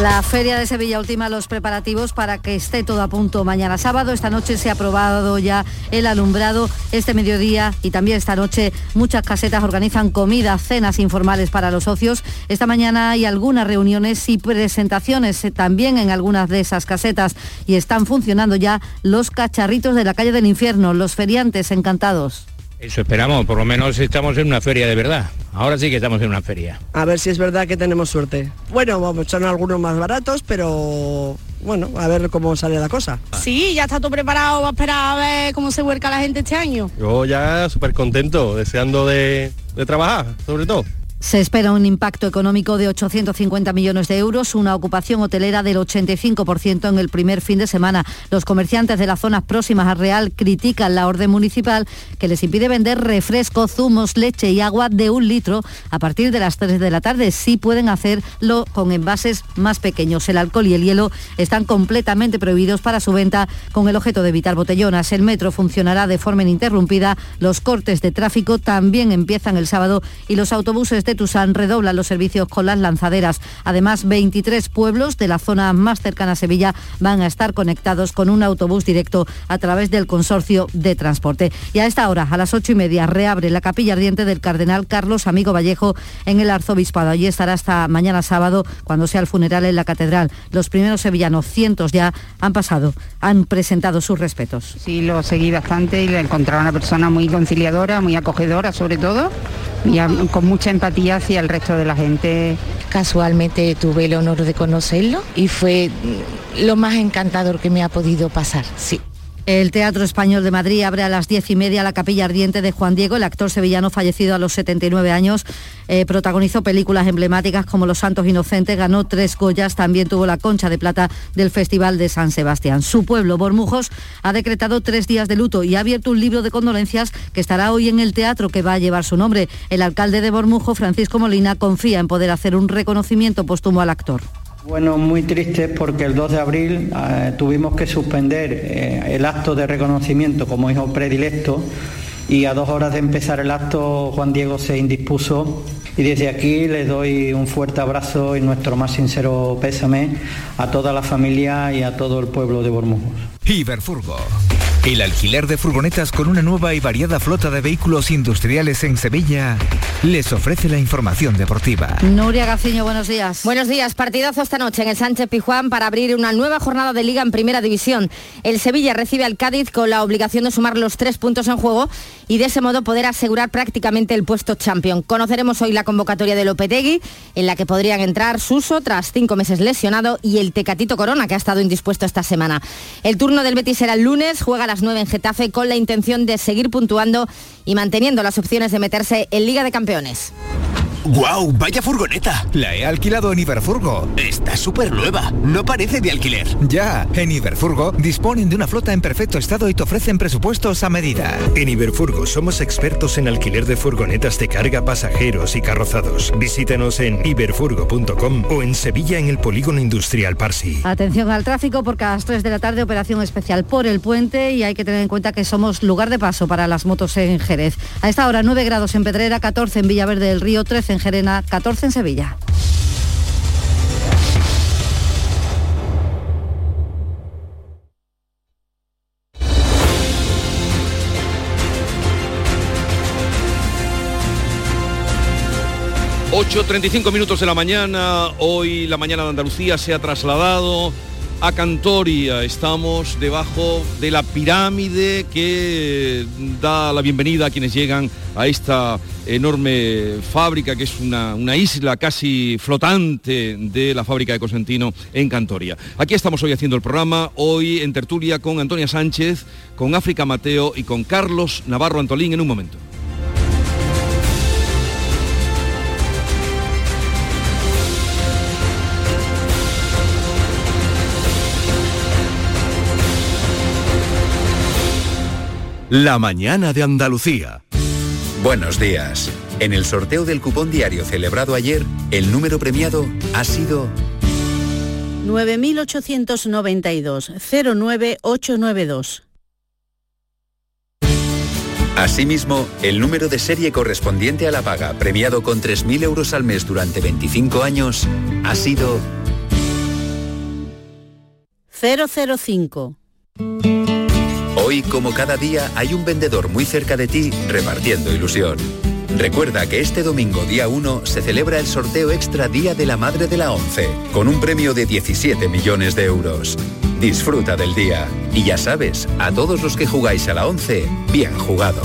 la Feria de Sevilla ultima los preparativos para que esté todo a punto mañana sábado. Esta noche se ha aprobado ya el alumbrado. Este mediodía y también esta noche muchas casetas organizan comidas, cenas informales para los socios. Esta mañana hay algunas reuniones y presentaciones también en algunas de esas casetas y están funcionando ya los cacharritos de la calle del infierno, los feriantes encantados. Eso esperamos, por lo menos estamos en una feria de verdad. Ahora sí que estamos en una feria. A ver si es verdad que tenemos suerte. Bueno, vamos, son algunos más baratos, pero bueno, a ver cómo sale la cosa. Sí, ya está todo preparado, va a esperar a ver cómo se vuelca la gente este año. Yo ya súper contento, deseando de, de trabajar, sobre todo. Se espera un impacto económico de 850 millones de euros, una ocupación hotelera del 85% en el primer fin de semana. Los comerciantes de las zonas próximas a Real critican la orden municipal que les impide vender refresco, zumos, leche y agua de un litro a partir de las 3 de la tarde. Sí pueden hacerlo con envases más pequeños. El alcohol y el hielo están completamente prohibidos para su venta con el objeto de evitar botellonas. El metro funcionará de forma ininterrumpida. Los cortes de tráfico también empiezan el sábado y los autobuses de Tusán redoblan los servicios con las lanzaderas. Además, 23 pueblos de la zona más cercana a Sevilla van a estar conectados con un autobús directo a través del consorcio de transporte. Y a esta hora, a las ocho y media, reabre la capilla ardiente del cardenal Carlos Amigo Vallejo en el arzobispado. Allí estará hasta mañana sábado cuando sea el funeral en la catedral. Los primeros sevillanos, cientos ya, han pasado, han presentado sus respetos. Sí, lo seguí bastante y le encontraba una persona muy conciliadora, muy acogedora sobre todo y con mucha empatía hacia el resto de la gente. Casualmente tuve el honor de conocerlo y fue lo más encantador que me ha podido pasar, sí. El Teatro Español de Madrid abre a las diez y media la capilla ardiente de Juan Diego, el actor sevillano fallecido a los 79 años. Eh, protagonizó películas emblemáticas como Los Santos Inocentes, ganó tres Goyas, también tuvo la concha de plata del Festival de San Sebastián. Su pueblo, Bormujos, ha decretado tres días de luto y ha abierto un libro de condolencias que estará hoy en el teatro que va a llevar su nombre. El alcalde de Bormujo, Francisco Molina, confía en poder hacer un reconocimiento póstumo al actor. Bueno, muy tristes porque el 2 de abril eh, tuvimos que suspender eh, el acto de reconocimiento como hijo predilecto y a dos horas de empezar el acto Juan Diego se indispuso y desde aquí le doy un fuerte abrazo y nuestro más sincero pésame a toda la familia y a todo el pueblo de Bormujos. El alquiler de furgonetas con una nueva y variada flota de vehículos industriales en Sevilla les ofrece la información deportiva. Nuria Gaciño, buenos días. Buenos días. Partidazo esta noche en el Sánchez Pijuán para abrir una nueva jornada de liga en Primera División. El Sevilla recibe al Cádiz con la obligación de sumar los tres puntos en juego y de ese modo poder asegurar prácticamente el puesto champion. Conoceremos hoy la convocatoria de Lopetegui, en la que podrían entrar Suso tras cinco meses lesionado y el Tecatito Corona, que ha estado indispuesto esta semana. El turno del Betis será el lunes, juega las 9 en Getafe con la intención de seguir puntuando y manteniendo las opciones de meterse en Liga de Campeones. ¡Guau! ¡Vaya furgoneta! La he alquilado en Iberfurgo. Está súper nueva. No parece de alquiler. Ya, en Iberfurgo disponen de una flota en perfecto estado y te ofrecen presupuestos a medida. En Iberfurgo somos expertos en alquiler de furgonetas de carga, pasajeros y carrozados. Visítanos en iberfurgo.com o en Sevilla en el Polígono Industrial Parsi. Atención al tráfico porque a las 3 de la tarde operación especial por el puente y hay que tener en cuenta que somos lugar de paso para las motos en Jerez. A esta hora 9 grados en Pedrera, 14 en Villaverde del Río, 13 en Gerena, 14 en Sevilla. ...8.35 minutos de la mañana... ...hoy la mañana de Andalucía se ha trasladado a Cantoria. Estamos debajo de la pirámide que da la bienvenida a quienes llegan a esta enorme fábrica, que es una, una, isla casi flotante de la fábrica de Cosentino en Cantoria. Aquí estamos hoy haciendo el programa, hoy en tertulia con Antonia Sánchez, con África Mateo y con Carlos Navarro Antolín en un momento. La mañana de Andalucía. Buenos días. En el sorteo del cupón diario celebrado ayer, el número premiado ha sido 9892 09892. Asimismo, el número de serie correspondiente a la paga, premiado con 3.000 euros al mes durante 25 años, ha sido 005. Hoy, como cada día, hay un vendedor muy cerca de ti repartiendo ilusión. Recuerda que este domingo día 1 se celebra el sorteo extra Día de la Madre de la ONCE, con un premio de 17 millones de euros. Disfruta del día. Y ya sabes, a todos los que jugáis a la ONCE, bien jugado.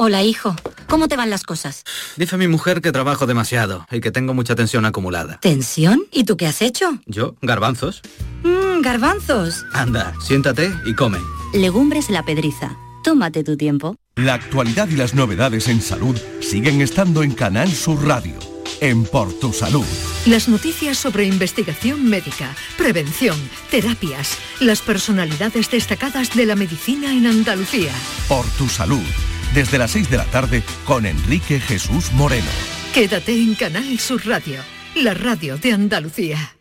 Hola, hijo. ¿Cómo te van las cosas? Dice mi mujer que trabajo demasiado y que tengo mucha tensión acumulada. ¿Tensión? ¿Y tú qué has hecho? ¿Yo? Garbanzos. Mmm, garbanzos. Anda, siéntate y come. Legumbres la pedriza. Tómate tu tiempo. La actualidad y las novedades en salud siguen estando en Canal Sur Radio. En Por Tu Salud. Las noticias sobre investigación médica, prevención, terapias, las personalidades destacadas de la medicina en Andalucía. Por Tu Salud. Desde las 6 de la tarde con Enrique Jesús Moreno. Quédate en Canal Sur Radio, la radio de Andalucía.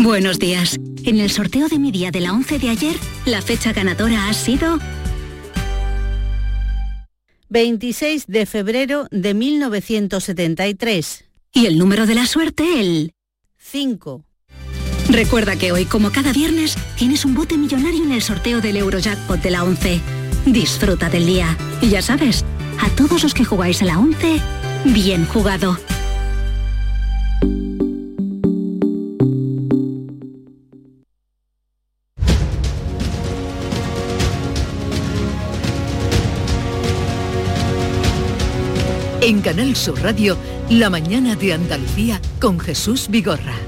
Buenos días. En el sorteo de mi día de la 11 de ayer, la fecha ganadora ha sido 26 de febrero de 1973. Y el número de la suerte, el 5. Recuerda que hoy, como cada viernes, tienes un bote millonario en el sorteo del Eurojackpot de la 11. Disfruta del día. Y ya sabes, a todos los que jugáis a la 11, bien jugado. En Canal Sur Radio, La mañana de Andalucía con Jesús Vigorra.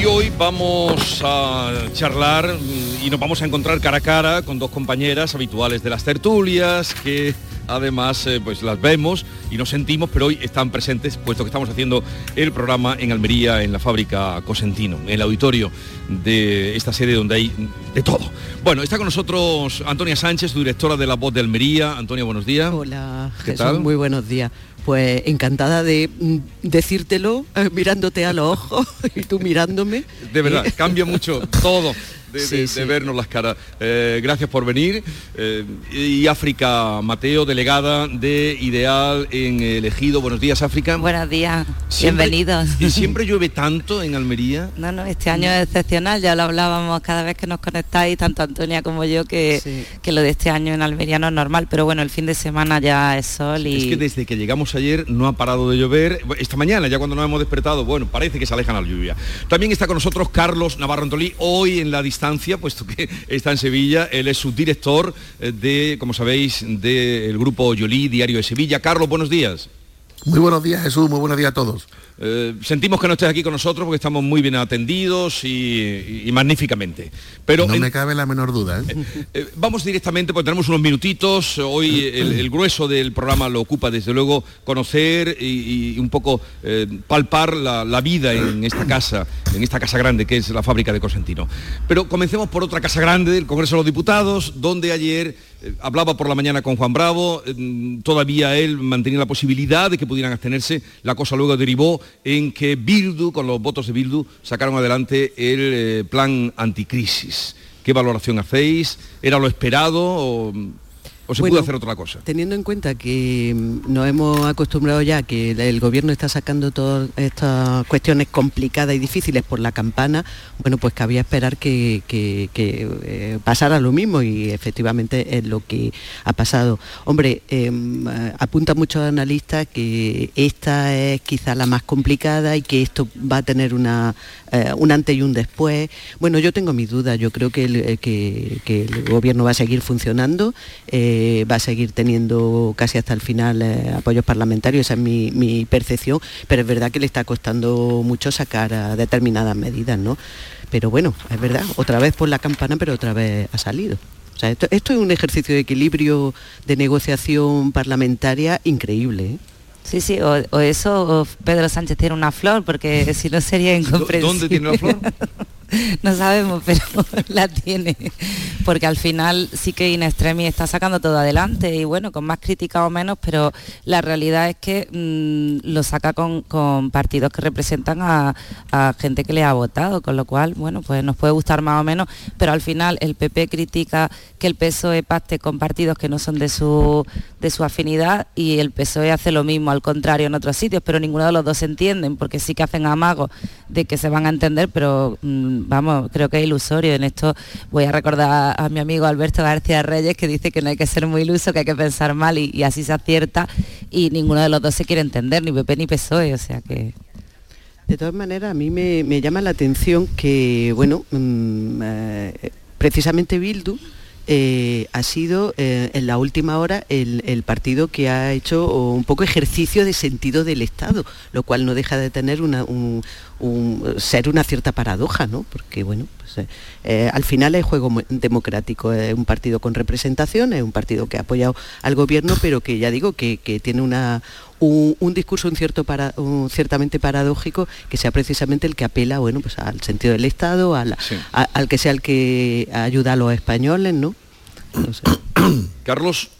Y hoy vamos a charlar mm, y nos vamos a encontrar cara a cara con dos compañeras habituales de las tertulias que además eh, pues las vemos y nos sentimos, pero hoy están presentes puesto que estamos haciendo el programa en Almería, en la fábrica Cosentino, en el auditorio de esta sede donde hay de todo. Bueno, está con nosotros Antonia Sánchez, directora de La Voz de Almería. Antonia, buenos días. Hola, ¿Qué Jesús, tal? muy buenos días. Pues encantada de mm, decírtelo eh, mirándote a los ojos y tú mirándome. De verdad, cambia mucho todo. De, Sí, de- sí. de vernos las caras. Eh, gracias por venir. Eh, y África Mateo, delegada de Ideal en el Ejido. Buenos días, África. Buenos días, Siempre- bienvenidos. ¿Y siempre llueve tanto en Almería? No, no, este año es excepcional, ya lo hablábamos cada vez que nos conectáis, tanto Antonia como yo, que, que lo de este año en Almería no es normal, pero bueno, el fin de semana ya es sol y... Es que desde que llegamos ayer no ha parado de llover. Esta mañana, ya cuando nos hemos despertado, bueno, parece que se alejan la lluvia. También está con nosotros Carlos Navarro Antolí, hoy en la distancia, puesto que está en Sevilla. Él es subdirector eh, de, como sabéis, del grupo Yolí, Diario de Sevilla. Carlos, buenos días. Muy buenos días Jesús, muy buenos días a todos. Eh, sentimos que no estés aquí con nosotros porque estamos muy bien atendidos y, y magníficamente. Pero no en- me cabe la menor duda. ¿eh? Eh, vamos directamente, porque tenemos unos minutitos. Hoy el, el grueso del programa lo ocupa, desde luego, conocer y, y un poco eh, palpar la, la vida en esta casa, en esta casa grande que es la fábrica de Cosentino. Pero comencemos por otra casa grande, el Congreso de los Diputados, donde ayer hablaba por la mañana con Juan Bravo, eh, todavía él mantenía la posibilidad de que pudieran abstenerse. La cosa luego derivó en que Bildu, con los votos de Bildu, sacaron adelante el eh, plan anticrisis. ¿Qué valoración hacéis? ¿Era lo esperado o, o se Bueno, pudo hacer otra cosa? Teniendo en cuenta que mm, nos hemos acostumbrado ya que el, gobierno está sacando todas estas cuestiones complicadas y difíciles por la campana, bueno, pues cabía esperar que, que- que, eh, pasara lo mismo y efectivamente es lo que ha pasado. Hombre, eh, apunta muchos analistas que esta es quizá la más complicada y que esto va a tener una, eh, un antes y un después. Bueno, yo tengo mis dudas, yo creo que el, eh, que- que el gobierno va a seguir funcionando, eh, va a seguir teniendo casi hasta el final eh, apoyos parlamentarios, esa es mi, mi percepción, pero es verdad que le está costando mucho sacar a determinadas medidas, ¿no? Pero bueno, es verdad, otra vez por la campana, pero otra vez ha salido. O sea, esto, esto es un ejercicio de equilibrio de negociación parlamentaria increíble. ¿eh? Sí, sí, o, o eso o Pedro Sánchez tiene una flor, porque si no sería incomprensible. ¿Dónde tiene la flor? no sabemos, pero la tiene. Porque al final sí que In Extremis está sacando todo adelante y bueno, con más crítica o menos, pero la realidad es que mm, lo saca con, con partidos que representan a, a gente que le ha votado, con lo cual, bueno, pues nos puede gustar más o menos, pero al final el PP critica que el PSOE pacte con partidos que no son de su, de su afinidad y el PSOE hace lo mismo, al contrario, en otros sitios, pero ninguno de los dos se entienden, porque sí que hacen amagos de que se van a entender, pero mm, vamos, creo que es ilusorio. En esto voy a recordar a mi amigo Alberto García Reyes que dice que no hay que ser muy iluso, que hay que pensar mal y, así se acierta y ninguno de los dos se quiere entender, ni PP ni PSOE, o sea que... De todas maneras, a mí me, me llama la atención que, bueno, mm, eh, precisamente Bildu eh, ha sido eh, en la última hora el, el partido que ha hecho un poco ejercicio de sentido del Estado, lo cual no deja de tener una, un- un- ser una cierta paradoja, ¿no? Porque, bueno, pues, eh, al final es juego mo- democrático, es un partido con representación, es un partido que ha apoyado al gobierno, pero que ya digo que, que tiene una, un, un discurso un cierto para- un ciertamente paradójico que sea precisamente el que apela bueno pues al sentido del Estado al, a- al que sea el que ayuda a los españoles no Carlos.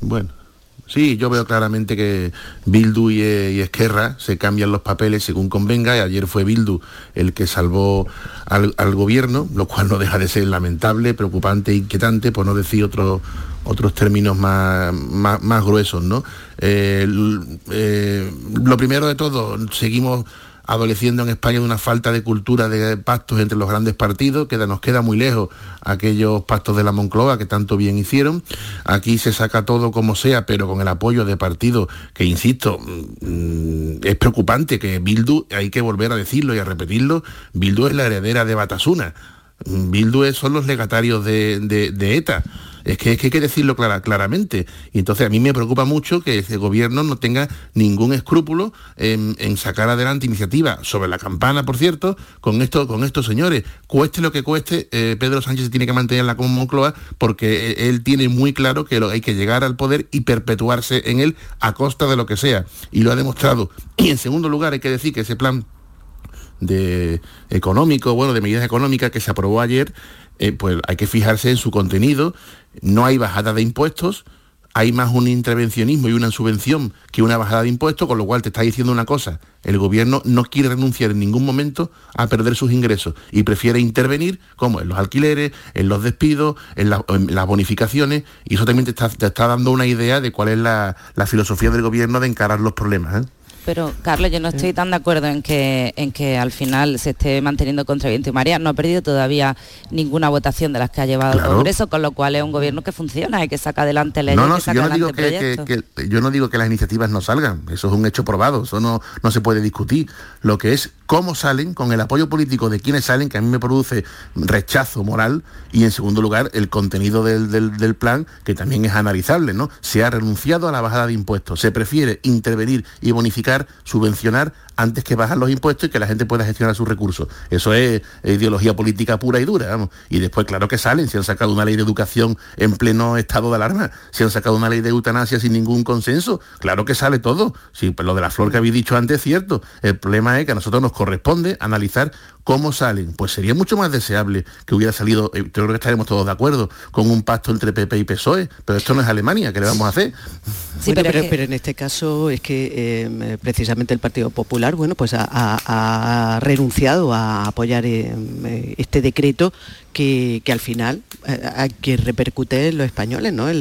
Bueno, sí, yo veo claramente que Bildu y, eh, y Esquerra se cambian los papeles según convenga. y Ayer fue Bildu el que salvó al, al gobierno, lo cual no deja de ser lamentable, preocupante, e inquietante, por no decir otros otros términos más, más, más gruesos, ¿no? Eh, eh, lo primero de todo, seguimos adoleciendo en España de una falta de cultura de pactos entre los grandes partidos, que nos queda muy lejos aquellos pactos de la Moncloa que tanto bien hicieron. Aquí se saca todo como sea, pero con el apoyo de partidos que, insisto, mm, es preocupante que Bildu, hay que volver a decirlo y a repetirlo, Bildu es la heredera de Batasuna. Bildu son los legatarios de, de- de ETA. Es que, es que hay que decirlo clara- claramente. Y entonces a mí me preocupa mucho que ese gobierno no tenga ningún escrúpulo en, sacar adelante iniciativas sobre la campana, por cierto, con, esto, con estos señores. Cueste lo que cueste, eh, Pedro Sánchez se tiene que mantener en la Moncloa porque eh, él tiene muy claro que hay que llegar al poder y perpetuarse en él a costa de lo que sea. Y lo ha demostrado. Y en segundo lugar hay que decir que ese plan económico, bueno, de medidas económicas que se aprobó ayer, eh, pues hay que fijarse en su contenido. No hay bajada de impuestos, hay más un intervencionismo y una subvención que una bajada de impuestos, con lo cual te está diciendo una cosa. El gobierno no quiere renunciar en ningún momento a perder sus ingresos y prefiere intervenir, como en los alquileres, en los despidos, en, la- en las bonificaciones, y eso también te está, dando una idea de cuál es la, la filosofía del gobierno de encarar los problemas. ¿eh? Pero Carlos, yo no estoy tan de acuerdo en que en que al final se esté manteniendo contra viento y María. No ha perdido todavía ninguna votación de las que ha llevado Claro. el Congreso, con lo cual es un gobierno que funciona y que saca adelante leyes, No, no, que saca yo no digo que, que- que- yo no digo que las iniciativas no salgan, eso es un hecho probado, eso no, no se puede discutir. Lo que es cómo salen, con el apoyo político de quienes salen, que a mí me produce rechazo moral, y en segundo lugar el contenido del, del- del plan, que también es analizable, ¿no? Se ha renunciado a la bajada de impuestos, se prefiere intervenir y bonificar, subvencionar antes que bajar los impuestos y que la gente pueda gestionar sus recursos. Eso es ideología política pura y dura, vamos. Y después, claro que salen, si han sacado una ley de educación en pleno estado de alarma, si han sacado una ley de eutanasia sin ningún consenso, claro que sale todo. Sí, pues lo de la flor que habéis dicho antes es cierto. El problema es que a nosotros nos corresponde analizar cómo salen. Pues sería mucho más deseable que hubiera salido, eh, yo creo que estaremos todos de acuerdo, con un pacto entre PP y PSOE, pero esto no es Alemania, ¿qué le vamos a hacer? Bueno, pero, pero en este caso es que eh, precisamente el Partido Popular, bueno, pues ha, renunciado a apoyar eh, eh, este decreto que, que al final eh, que repercute en los españoles, ¿no? En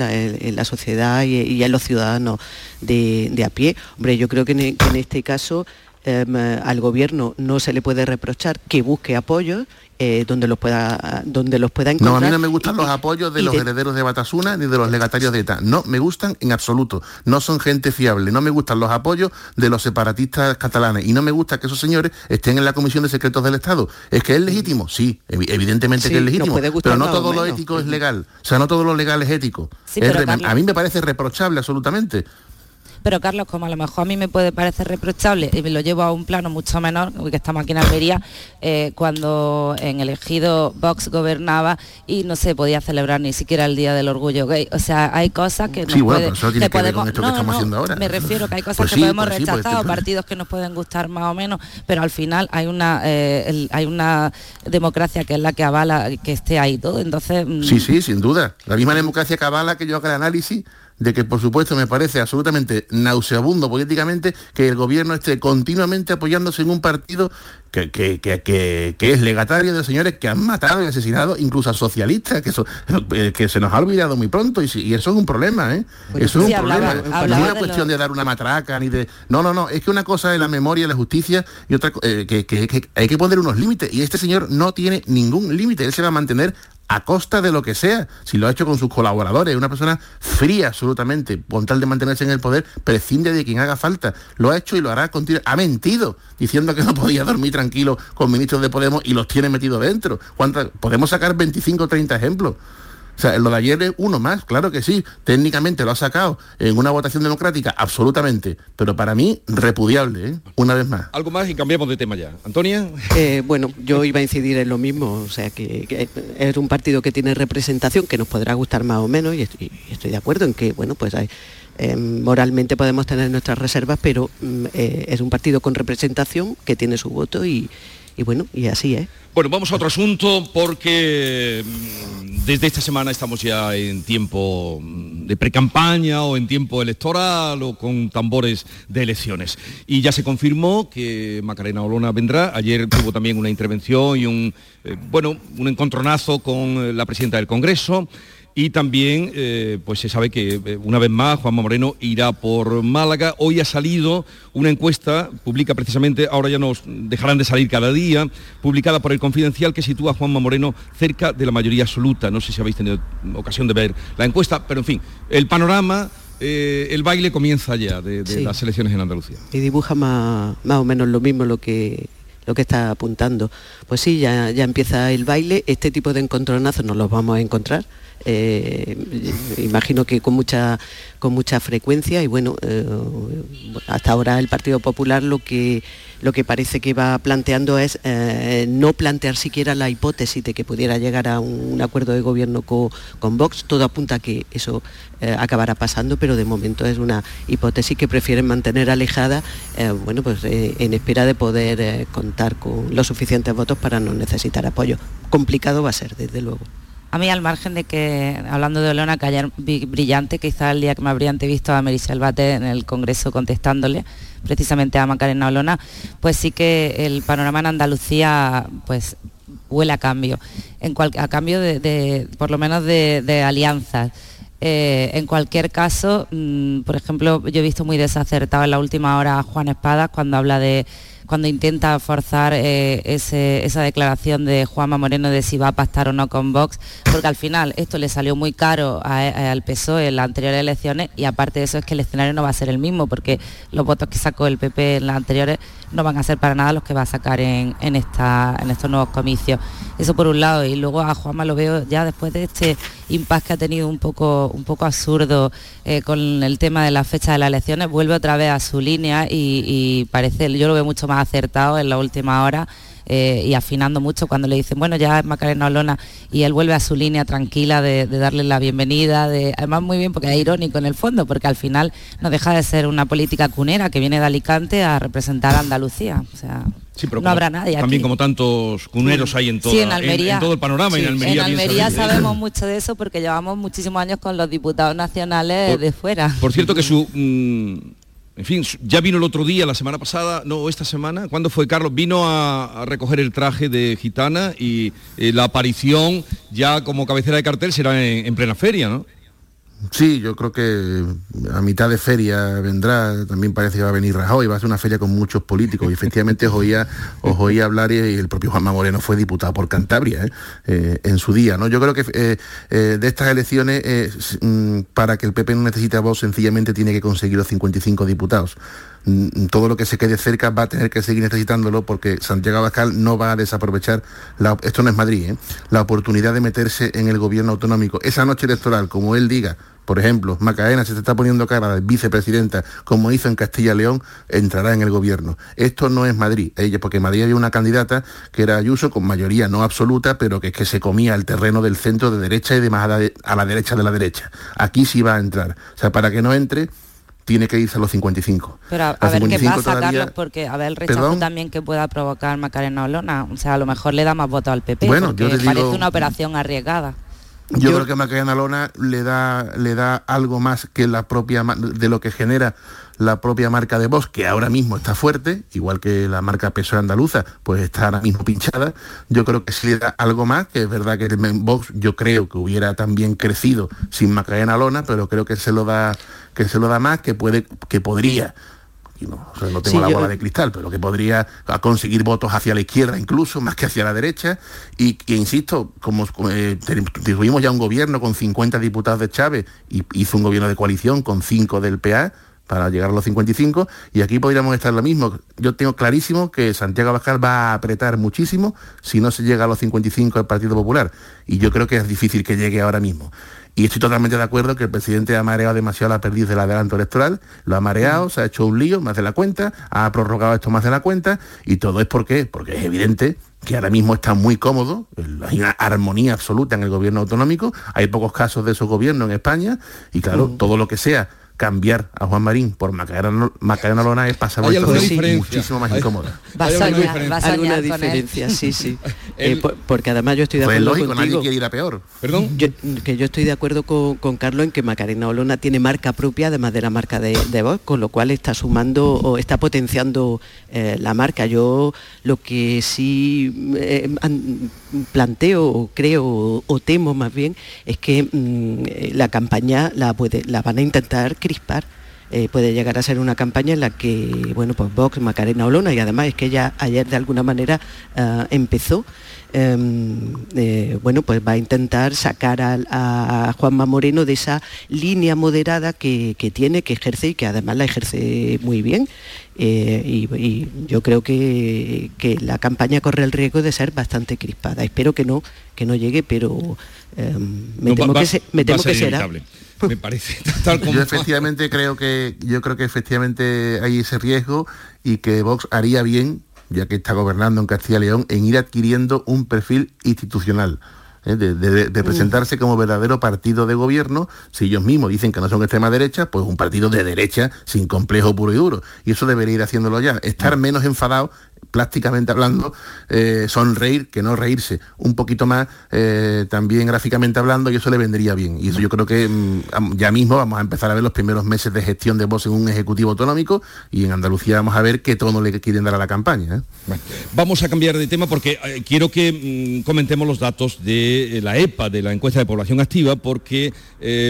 la, sociedad y, en los ciudadanos de, a pie. Hombre, yo creo que en, este caso eh, al gobierno no se le puede reprochar que busque apoyos eh, donde los pueda donde los pueda No, encontrar. a mí no me gustan los apoyos de los de- herederos de Batasuna ni de los legatarios de ETA. No me gustan en absoluto. No son gente fiable. No me gustan los apoyos de los separatistas catalanes. Y no me gusta que esos señores estén en la Comisión de Secretos del Estado. ¿Es que es legítimo? Sí, evi- evidentemente Sí, que es legítimo. puede gustar Pero no todo lo ético es legal. O sea, no todo lo legal es ético. Sí, Es a mí me parece reprochable absolutamente. Pero Carlos, como a lo mejor a mí me puede parecer reprochable y me lo llevo a un plano mucho menor, que estamos aquí en Almería, eh, cuando en el ejido Vox gobernaba y no se podía celebrar ni siquiera el Día del Orgullo Gay. O sea, hay cosas que Sí, nos bueno, puede- eso tiene que ver podemos, con esto que estamos no, haciendo ahora. Me refiero que hay cosas Pues que sí, podemos pues sí, pues rechazar, o este- partidos que nos pueden gustar más o menos, pero al final hay una eh, el- hay una democracia que es la que avala que esté ahí todo. Entonces, mm, Sí, sí, sin duda. La misma democracia cabala que yo haga el análisis de que, por supuesto, me parece absolutamente nauseabundo políticamente que el gobierno esté continuamente apoyándose en un partido que, que- que- que- es legatario de señores que han matado y asesinado incluso a socialistas, que, eso, eh, que se nos ha olvidado muy pronto y, eso es un problema, ¿eh? Bueno, eso es sí, un hablaba- problema. no hablaba es una cuestión lo- de dar una matraca ni de... No, no, no, es que una cosa es la memoria la justicia y otra eh, que hay que poner unos límites y este señor no tiene ningún límite, él se va a mantener a costa de lo que sea, si lo ha hecho con sus colaboradores, una persona fría absolutamente, con tal de mantenerse en el poder, prescinde de quien haga falta, lo ha hecho y lo hará continuamente, ha mentido, diciendo que no podía dormir tranquilo con ministros de Podemos y los tiene metidos dentro. ¿Cuántas? Podemos sacar 25 o 30 ejemplos. O sea, lo de ayer es uno más, claro que sí, técnicamente lo ha sacado en una votación democrática, absolutamente, pero para mí repudiable, ¿eh? una vez más. Algo más y cambiamos de tema ya. Antonia. Eh, bueno, yo iba a incidir en lo mismo, o sea que, que es un partido que tiene representación, que nos podrá gustar más o menos, y estoy, y estoy de acuerdo en que, bueno, pues hay, eh, moralmente podemos tener nuestras reservas, pero mm, eh, es un partido con representación que tiene su voto y, bueno, y así es. Bueno, vamos a otro asunto porque mm, desde esta semana estamos ya en tiempo mm, de precampaña o en tiempo electoral o con tambores de elecciones. Y ya se confirmó que Macarena Olona vendrá. Ayer tuvo también una intervención y un, eh, bueno, un encontronazo con la presidenta del Congreso. Y también, eh, pues se sabe que eh, una vez más Juanma Moreno irá por Málaga. Hoy ha salido una encuesta, publica precisamente, ahora ya nos dejarán de salir cada día, publicada por el Confidencial, que sitúa a Juanma Moreno cerca de la mayoría absoluta. No sé si habéis tenido ocasión de ver la encuesta, pero en fin, el panorama, eh, el baile comienza ya de, de Sí. las elecciones en Andalucía. y dibuja más, más o menos lo mismo lo que lo que está apuntando. Pues sí, ya, ya empieza el baile, este tipo de encontronazos nos los vamos a encontrar. Eh, imagino que con mucha con mucha frecuencia y bueno eh, hasta ahora el Partido Popular lo que lo que parece que va planteando es eh, no plantear siquiera la hipótesis de que pudiera llegar a un, acuerdo de gobierno co- con Vox. Todo apunta a que eso acabará pasando pero de momento es una hipótesis que prefieren mantener alejada bueno pues en espera de poder contar con los suficientes votos para no necesitar apoyo. Complicado va a ser desde luego A mí, al margen de que, hablando de Olona, vi brillante, quizá el día que me habrían visto a Merisel Bate en el Congreso contestándole precisamente a Macarena Olona, pues sí que el panorama en Andalucía pues huele a cambio, a cambio de, por lo menos de, de alianzas. Eh, en cualquier caso, mm, por ejemplo, yo he visto muy desacertado en la última hora a Juan Espadas cuando habla de cuando intenta forzar eh, esa declaración de Juanma Moreno de si va a pactar o no con Vox, porque al final esto le salió muy caro al PSOE en las anteriores elecciones y aparte de eso es que el escenario no va a ser el mismo, porque los votos que sacó el PP en las anteriores no van a ser para nada los que va a sacar en, esta, en estos nuevos comicios. Eso por un lado, y luego a Juanma lo veo ya después de este impasse que ha tenido un poco, un poco absurdo eh, con el tema de la fecha de las elecciones, vuelve otra vez a su línea y parece, yo lo veo mucho más acertado en la última hora. Eh, y afinando mucho cuando le dicen, bueno, ya es Macarena Olona, y él vuelve a su línea tranquila de, darle la bienvenida, de, además muy bien porque es irónico en el fondo, porque al final no deja de ser una política cunera que viene de Alicante a representar a Andalucía. O sea, no habrá nadie. También como tantos cuneros hay en, todo en, todo el panorama. en Almería, en Almería sabemos mucho de eso porque llevamos muchísimos años con los diputados nacionales de fuera. Por cierto que su... Mm, en fin, ya vino el otro día, la semana pasada, no, esta semana, ¿cuándo fue Carlos? Vino a, recoger el traje de gitana y eh, la aparición ya como cabecera de cartel será en plena feria, ¿no? Sí, yo creo que a mitad de feria vendrá, también parece que va a venir Rajoy, va a ser una feria con muchos políticos y efectivamente os oía, os oía hablar y, el propio Juanma Moreno fue diputado por Cantabria ¿eh? Eh, en su día. ¿no? Yo creo que eh, de estas elecciones, mm, para que el PP no necesite a vos, sencillamente tiene que conseguir los 55 diputados. Mm, todo lo que se quede cerca va a tener que seguir necesitándolo porque Santiago Abascal no va a desaprovechar, esto no es Madrid, la oportunidad de meterse en el gobierno autonómico. Esa noche electoral, como él diga, por ejemplo, Macaena se está poniendo cara de vicepresidenta, como hizo en Castilla y León, entrará en el gobierno. Esto no es Madrid, ella, porque en Madrid había una candidata que era Ayuso, con mayoría no absoluta, pero que es que se comía el terreno del centro de derecha y de más a la, derecha de la derecha. Aquí sí va a entrar. O sea, para que no entre, tiene que irse a los 55. Pero a, ver qué pasa, Carlos, porque a ver el rechazo también que pueda provocar Macarena Olona. O sea, a lo mejor le da más votos al PP, bueno, porque parece una operación arriesgada. Yo, creo que Macarena Lona le da, le da algo más que la propia de lo que genera la propia marca de Vox, que ahora mismo está fuerte, igual que la marca PSOE andaluza, pues está ahora mismo pinchada. Yo creo que sí le da algo más, que es verdad que Vox yo creo que hubiera también crecido sin Macarena Lona, pero creo que se lo da, que se lo da más, que puede, que podría no, tengo la bola de cristal, pero que podría conseguir votos hacia la izquierda incluso, más que hacia la derecha. Y, insisto, como eh, tuvimos ya un gobierno con 50 diputados de Chávez y hizo un gobierno de coalición con 5 del PA, para llegar a los 55 y aquí podríamos estar lo mismo. Yo tengo clarísimo que Santiago Abascal va a apretar muchísimo si no se llega a los 55 del Partido Popular y yo creo que es difícil que llegue ahora mismo. Y estoy totalmente de acuerdo que el presidente ha mareado demasiado la perdiz del adelanto electoral, lo ha mareado, se ha hecho un lío más de la cuenta, ha prorrogado esto más de la cuenta, y todo es porque, porque es evidente que ahora mismo está muy cómodo, hay una armonía absoluta en el gobierno autonómico, hay pocos casos de esos gobiernos en España, y claro, todo lo que sea cambiar a Juan Marín por Macarena, Lona es pasar muchísimo más incómoda. alguna diferencia, sí, sí. Eh, porque además yo estoy de acuerdo lógico, nadie quiere ir a peor. ¿Perdón? que yo estoy de acuerdo con, Carlos en que Macarena Olona tiene marca propia, además de la marca de, de voz, con lo cual está sumando o está potenciando eh, la marca. Yo lo que sí eh, planteo o creo o, temo más bien es que mm, la campaña la, puede, la van a intentar crispar. Eh, puede llegar a ser una campaña en la que, bueno, pues Vox, Macarena Olona, y además es que ella ayer de alguna manera ah, empezó Em, eh, bueno, pues va a intentar sacar a, Juanma Moreno de esa línea moderada que, tiene, que ejerce y que además la ejerce muy bien. Eh, y, yo creo que, la campaña corre el riesgo de ser bastante crispada. Espero que no, que no llegue, pero em, me temo que, me temo que será. Me parece. Yo efectivamente creo que yo creo que efectivamente hay ese riesgo y que Vox haría bien ya que está gobernando en Castilla y León, en ir adquiriendo un perfil institucional. ¿eh? De, presentarse como verdadero partido de gobierno, si ellos mismos dicen que no son extrema derecha, pues un partido de derecha sin complejo puro y duro. Y eso debería ir haciéndolo ya. Estar menos enfadado plásticamente hablando, eh, sonreír, que no reírse, un poquito más eh, también gráficamente hablando, y eso le vendría bien. Y eso yo creo que mm, ya mismo vamos a empezar a ver los primeros meses de gestión de voz en un ejecutivo autonómico y en Andalucía vamos a ver qué tono le quieren dar a la campaña. ¿eh? vamos a cambiar de tema porque quiero que mm, comentemos los datos de la EPA, de la encuesta de población activa, porque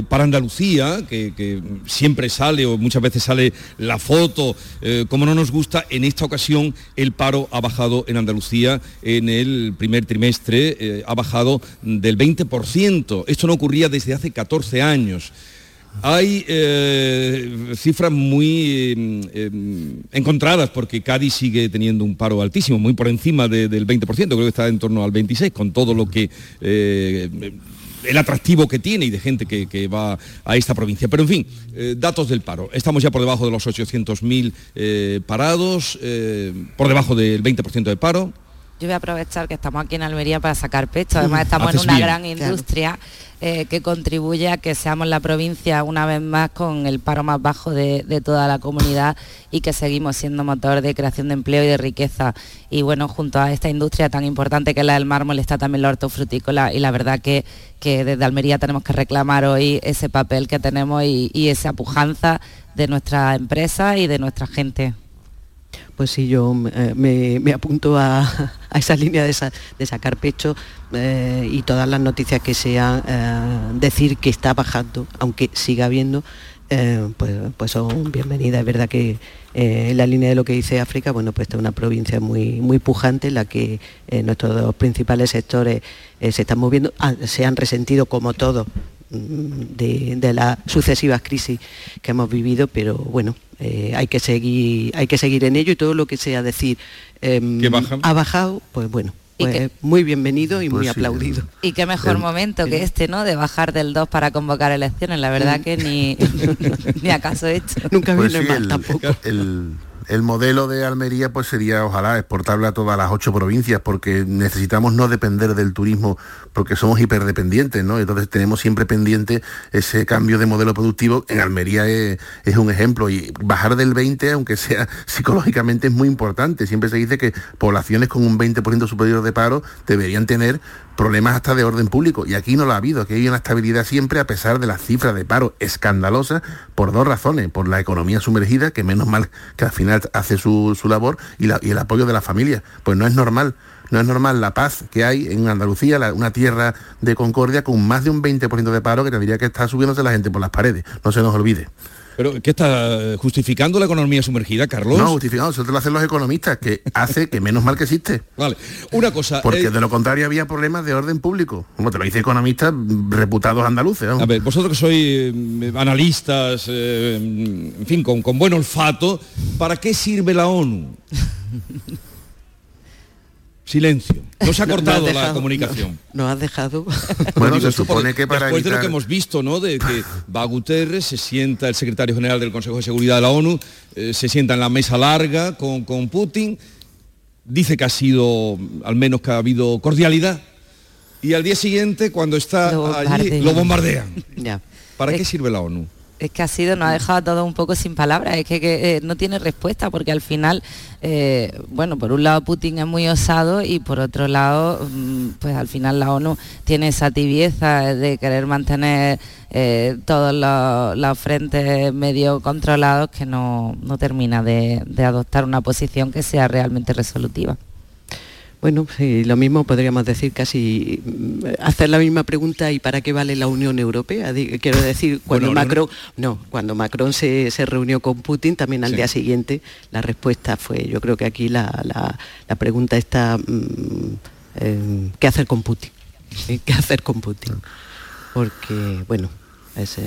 para Andalucía, que, siempre sale o muchas veces sale la foto, como no nos gusta, en esta ocasión el paro ha bajado en Andalucía en el primer trimestre, eh, ha bajado del 20%. Esto no ocurría desde hace 14 años. Hay eh, cifras muy em, encontradas porque Cádiz sigue teniendo un paro altísimo, muy por encima del 20%, creo que está en torno al 26%, con todo lo que eh, el atractivo que tiene y de gente que, va a esta provincia. Pero en fin, eh, datos del paro. Estamos ya por debajo de los 800.000 eh, parados, eh, por debajo del 20% de paro. Yo voy a aprovechar que estamos aquí en Almería para sacar pecho. Además estamos en una gran industria. Eh, que contribuye a que seamos la provincia una vez más con el paro más bajo de, toda la comunidad y que seguimos siendo motor de creación de empleo y de riqueza. Y bueno, junto a esta industria tan importante que es la del mármol está también la hortofrutícola y la verdad que, que desde Almería tenemos que reclamar hoy ese papel que tenemos y, y esa pujanza de nuestra empresa y de nuestra gente pues sí, yo eh, me, apunto a, esa línea de, sacar pecho eh, y todas las noticias que sean eh, decir que está bajando, aunque siga habiendo, pues, pues, son bienvenidas. Es verdad que en la línea de lo que dice África, bueno, pues esta es una provincia muy, muy pujante en la que nuestros dos principales sectores se están moviendo, ah, se han resentido como todo mm, de, las sucesivas crisis que hemos vivido, pero bueno, eh, hay que seguir hay que seguir en ello y todo lo que sea decir em, ha bajado pues bueno pues muy bienvenido y muy pues aplaudido. Y qué mejor momento que este, ¿no? De bajar del 2 para convocar elecciones. La verdad que ni, ni acaso hecho. Nunca viene pues mal tampoco el modelo de Almería pues sería ojalá exportable a todas las ocho provincias porque necesitamos no depender del turismo porque somos hiperdependientes, ¿no? Entonces tenemos siempre pendiente ese cambio de modelo productivo. En Almería es, un ejemplo y bajar del 20, aunque sea psicológicamente, es muy importante. Siempre se dice que poblaciones con un 20% superior de paro deberían tener problemas hasta de orden público. Y aquí no lo ha habido, aquí hay una estabilidad siempre a pesar de las cifras de paro escandalosas por dos razones. Por la economía sumergida, que menos mal que al final hace su, labor, y, el apoyo de la familia. Pues no es normal. No es normal la paz que hay en Andalucía, una tierra de concordia con más de un 20% de paro que tendría que estar subiéndose la gente por las paredes. No se nos olvide. ¿Pero qué está justificando la economía sumergida, Carlos? No, justificando, eso te lo hacen los economistas, que hace que menos mal que existe. Vale, una cosa... Porque eh, de lo contrario había problemas de orden público, como te lo dice economistas reputados andaluces. A ver, vosotros que sois eh, analistas, eh, en fin, con, con buen olfato, ¿para qué sirve la ONU? Silencio. No se ha cortado la comunicación. No, has dejado. Bueno, se supone que para Después de lo que hemos visto, ¿no? De que va Guterres, se sienta el secretario general del Consejo de Seguridad de la ONU, eh, se sienta en la mesa larga con, con Putin, dice que ha sido, al menos que ha habido cordialidad, y al día siguiente, cuando está allí, lo bombardean. Ya. ¿Para qué sirve la ONU? es que ha sido, nos ha dejado todo un poco sin palabras, es que, eh, no tiene respuesta, porque al final, eh, bueno, por un lado Putin es muy osado y por otro lado, mm, pues al final la ONU tiene esa tibieza de querer mantener eh, todos los, frentes medio controlados que no, termina de adoptar una posición que sea realmente resolutiva. Bueno, lo mismo podríamos decir casi mm, hacer la misma pregunta y para qué vale la Unión Europea. Quiero decir, cuando Macron, no, cuando Macron se, reunió con Putin, también al día siguiente la respuesta fue, yo creo que aquí la, pregunta está, mm, ¿qué hacer con Putin? ¿Qué hacer con Putin? Porque, bueno, ese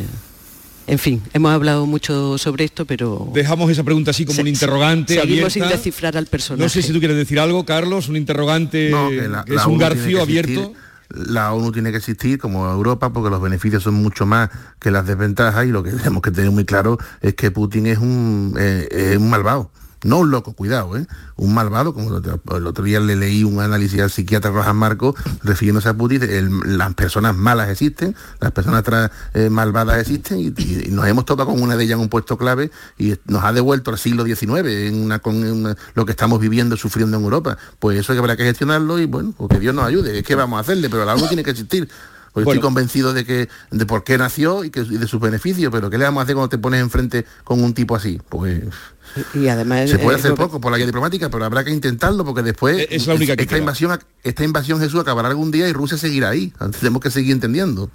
en fin, hemos hablado mucho sobre esto, pero... Dejamos esa pregunta así como un interrogante Seguimos sin descifrar al personaje. No sé si tú quieres decir algo, Carlos, un interrogante que, es un garfio abierto. La ONU tiene que existir como Europa porque los beneficios son mucho más que las desventajas y lo que tenemos que tener muy claro es que Putin es un, eh, es un malvado no un loco, cuidado, ¿eh? un malvado, como el otro, día le leí un análisis al psiquiatra Rojas Marco refiriéndose a Putin, el- las personas malas existen, las personas tra- eh, malvadas existen y, y nos hemos tocado con una de ellas en un puesto clave y nos ha devuelto al siglo XIX en una, con una- lo que estamos viviendo, sufriendo en Europa. Pues eso que habrá que gestionarlo y bueno, pues que Dios nos ayude, es que vamos a hacerle, pero algo tiene que existir. Pues Bueno. estoy convencido de que de por qué nació y, que, y de sus beneficios, pero ¿qué le vamos a hacer cuando te pones enfrente con un tipo así? Pues Y además... se puede eh, hacer Robert- poco por la vía diplomática, pero habrá que intentarlo porque después Eh, Es la única que esta queda. invasión esta invasión Jesús acabará algún día y Rusia seguirá ahí. Tenemos que seguir entendiendo.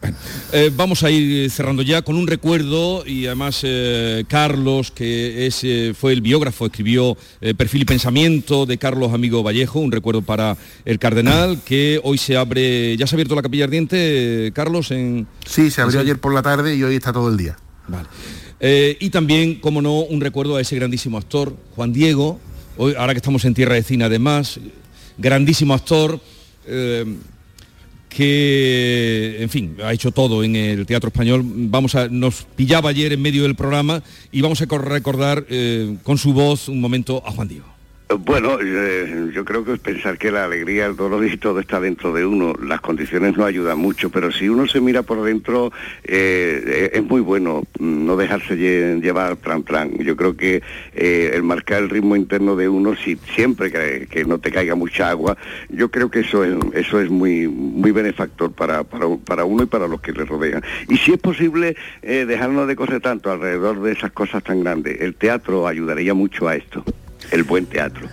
Eh, vamos a ir cerrando ya con un recuerdo y además eh, Carlos, que es, eh, fue el biógrafo, escribió eh, Perfil y Pensamiento de Carlos Amigo Vallejo, un recuerdo para el cardenal, que hoy se abre, ya se ha abierto la capilla ardiente, eh, Carlos, en... Sí, se abrió ayer por la tarde y hoy está todo el día. Vale. Eh, y también, como no, un recuerdo a ese grandísimo actor, Juan Diego, ahora que estamos en tierra de cine además, grandísimo actor, eh, que, en fin, ha hecho todo en el teatro español. Vamos a, nos pillaba ayer en medio del programa y vamos a cor- recordar eh, con su voz un momento a Juan Diego. Bueno, eh, yo creo que es pensar que la alegría, el dolor y todo está dentro de uno. Las condiciones no ayudan mucho, pero si uno se mira por dentro, eh, es muy bueno no dejarse lle- llevar plan plan. Yo creo que eh, el marcar el ritmo interno de uno, si siempre que, que no te caiga mucha agua, yo creo que eso es, eso es muy, muy benefactor para, para, uno y para los que le rodean. Y si es posible, eh, dejarnos de correr tanto alrededor de esas cosas tan grandes. El teatro ayudaría mucho a esto, el buen teatro.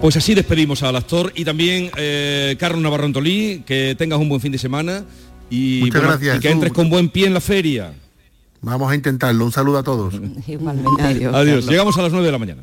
Pues así despedimos al actor y también eh, Carlos Navarro Antolí, que tengas un buen fin de semana y, bueno, gracias, y que entres con buen pie en la feria. Vamos a intentarlo. Un saludo a todos. Igualmente. Adiós. Llegamos a las 9 de la mañana.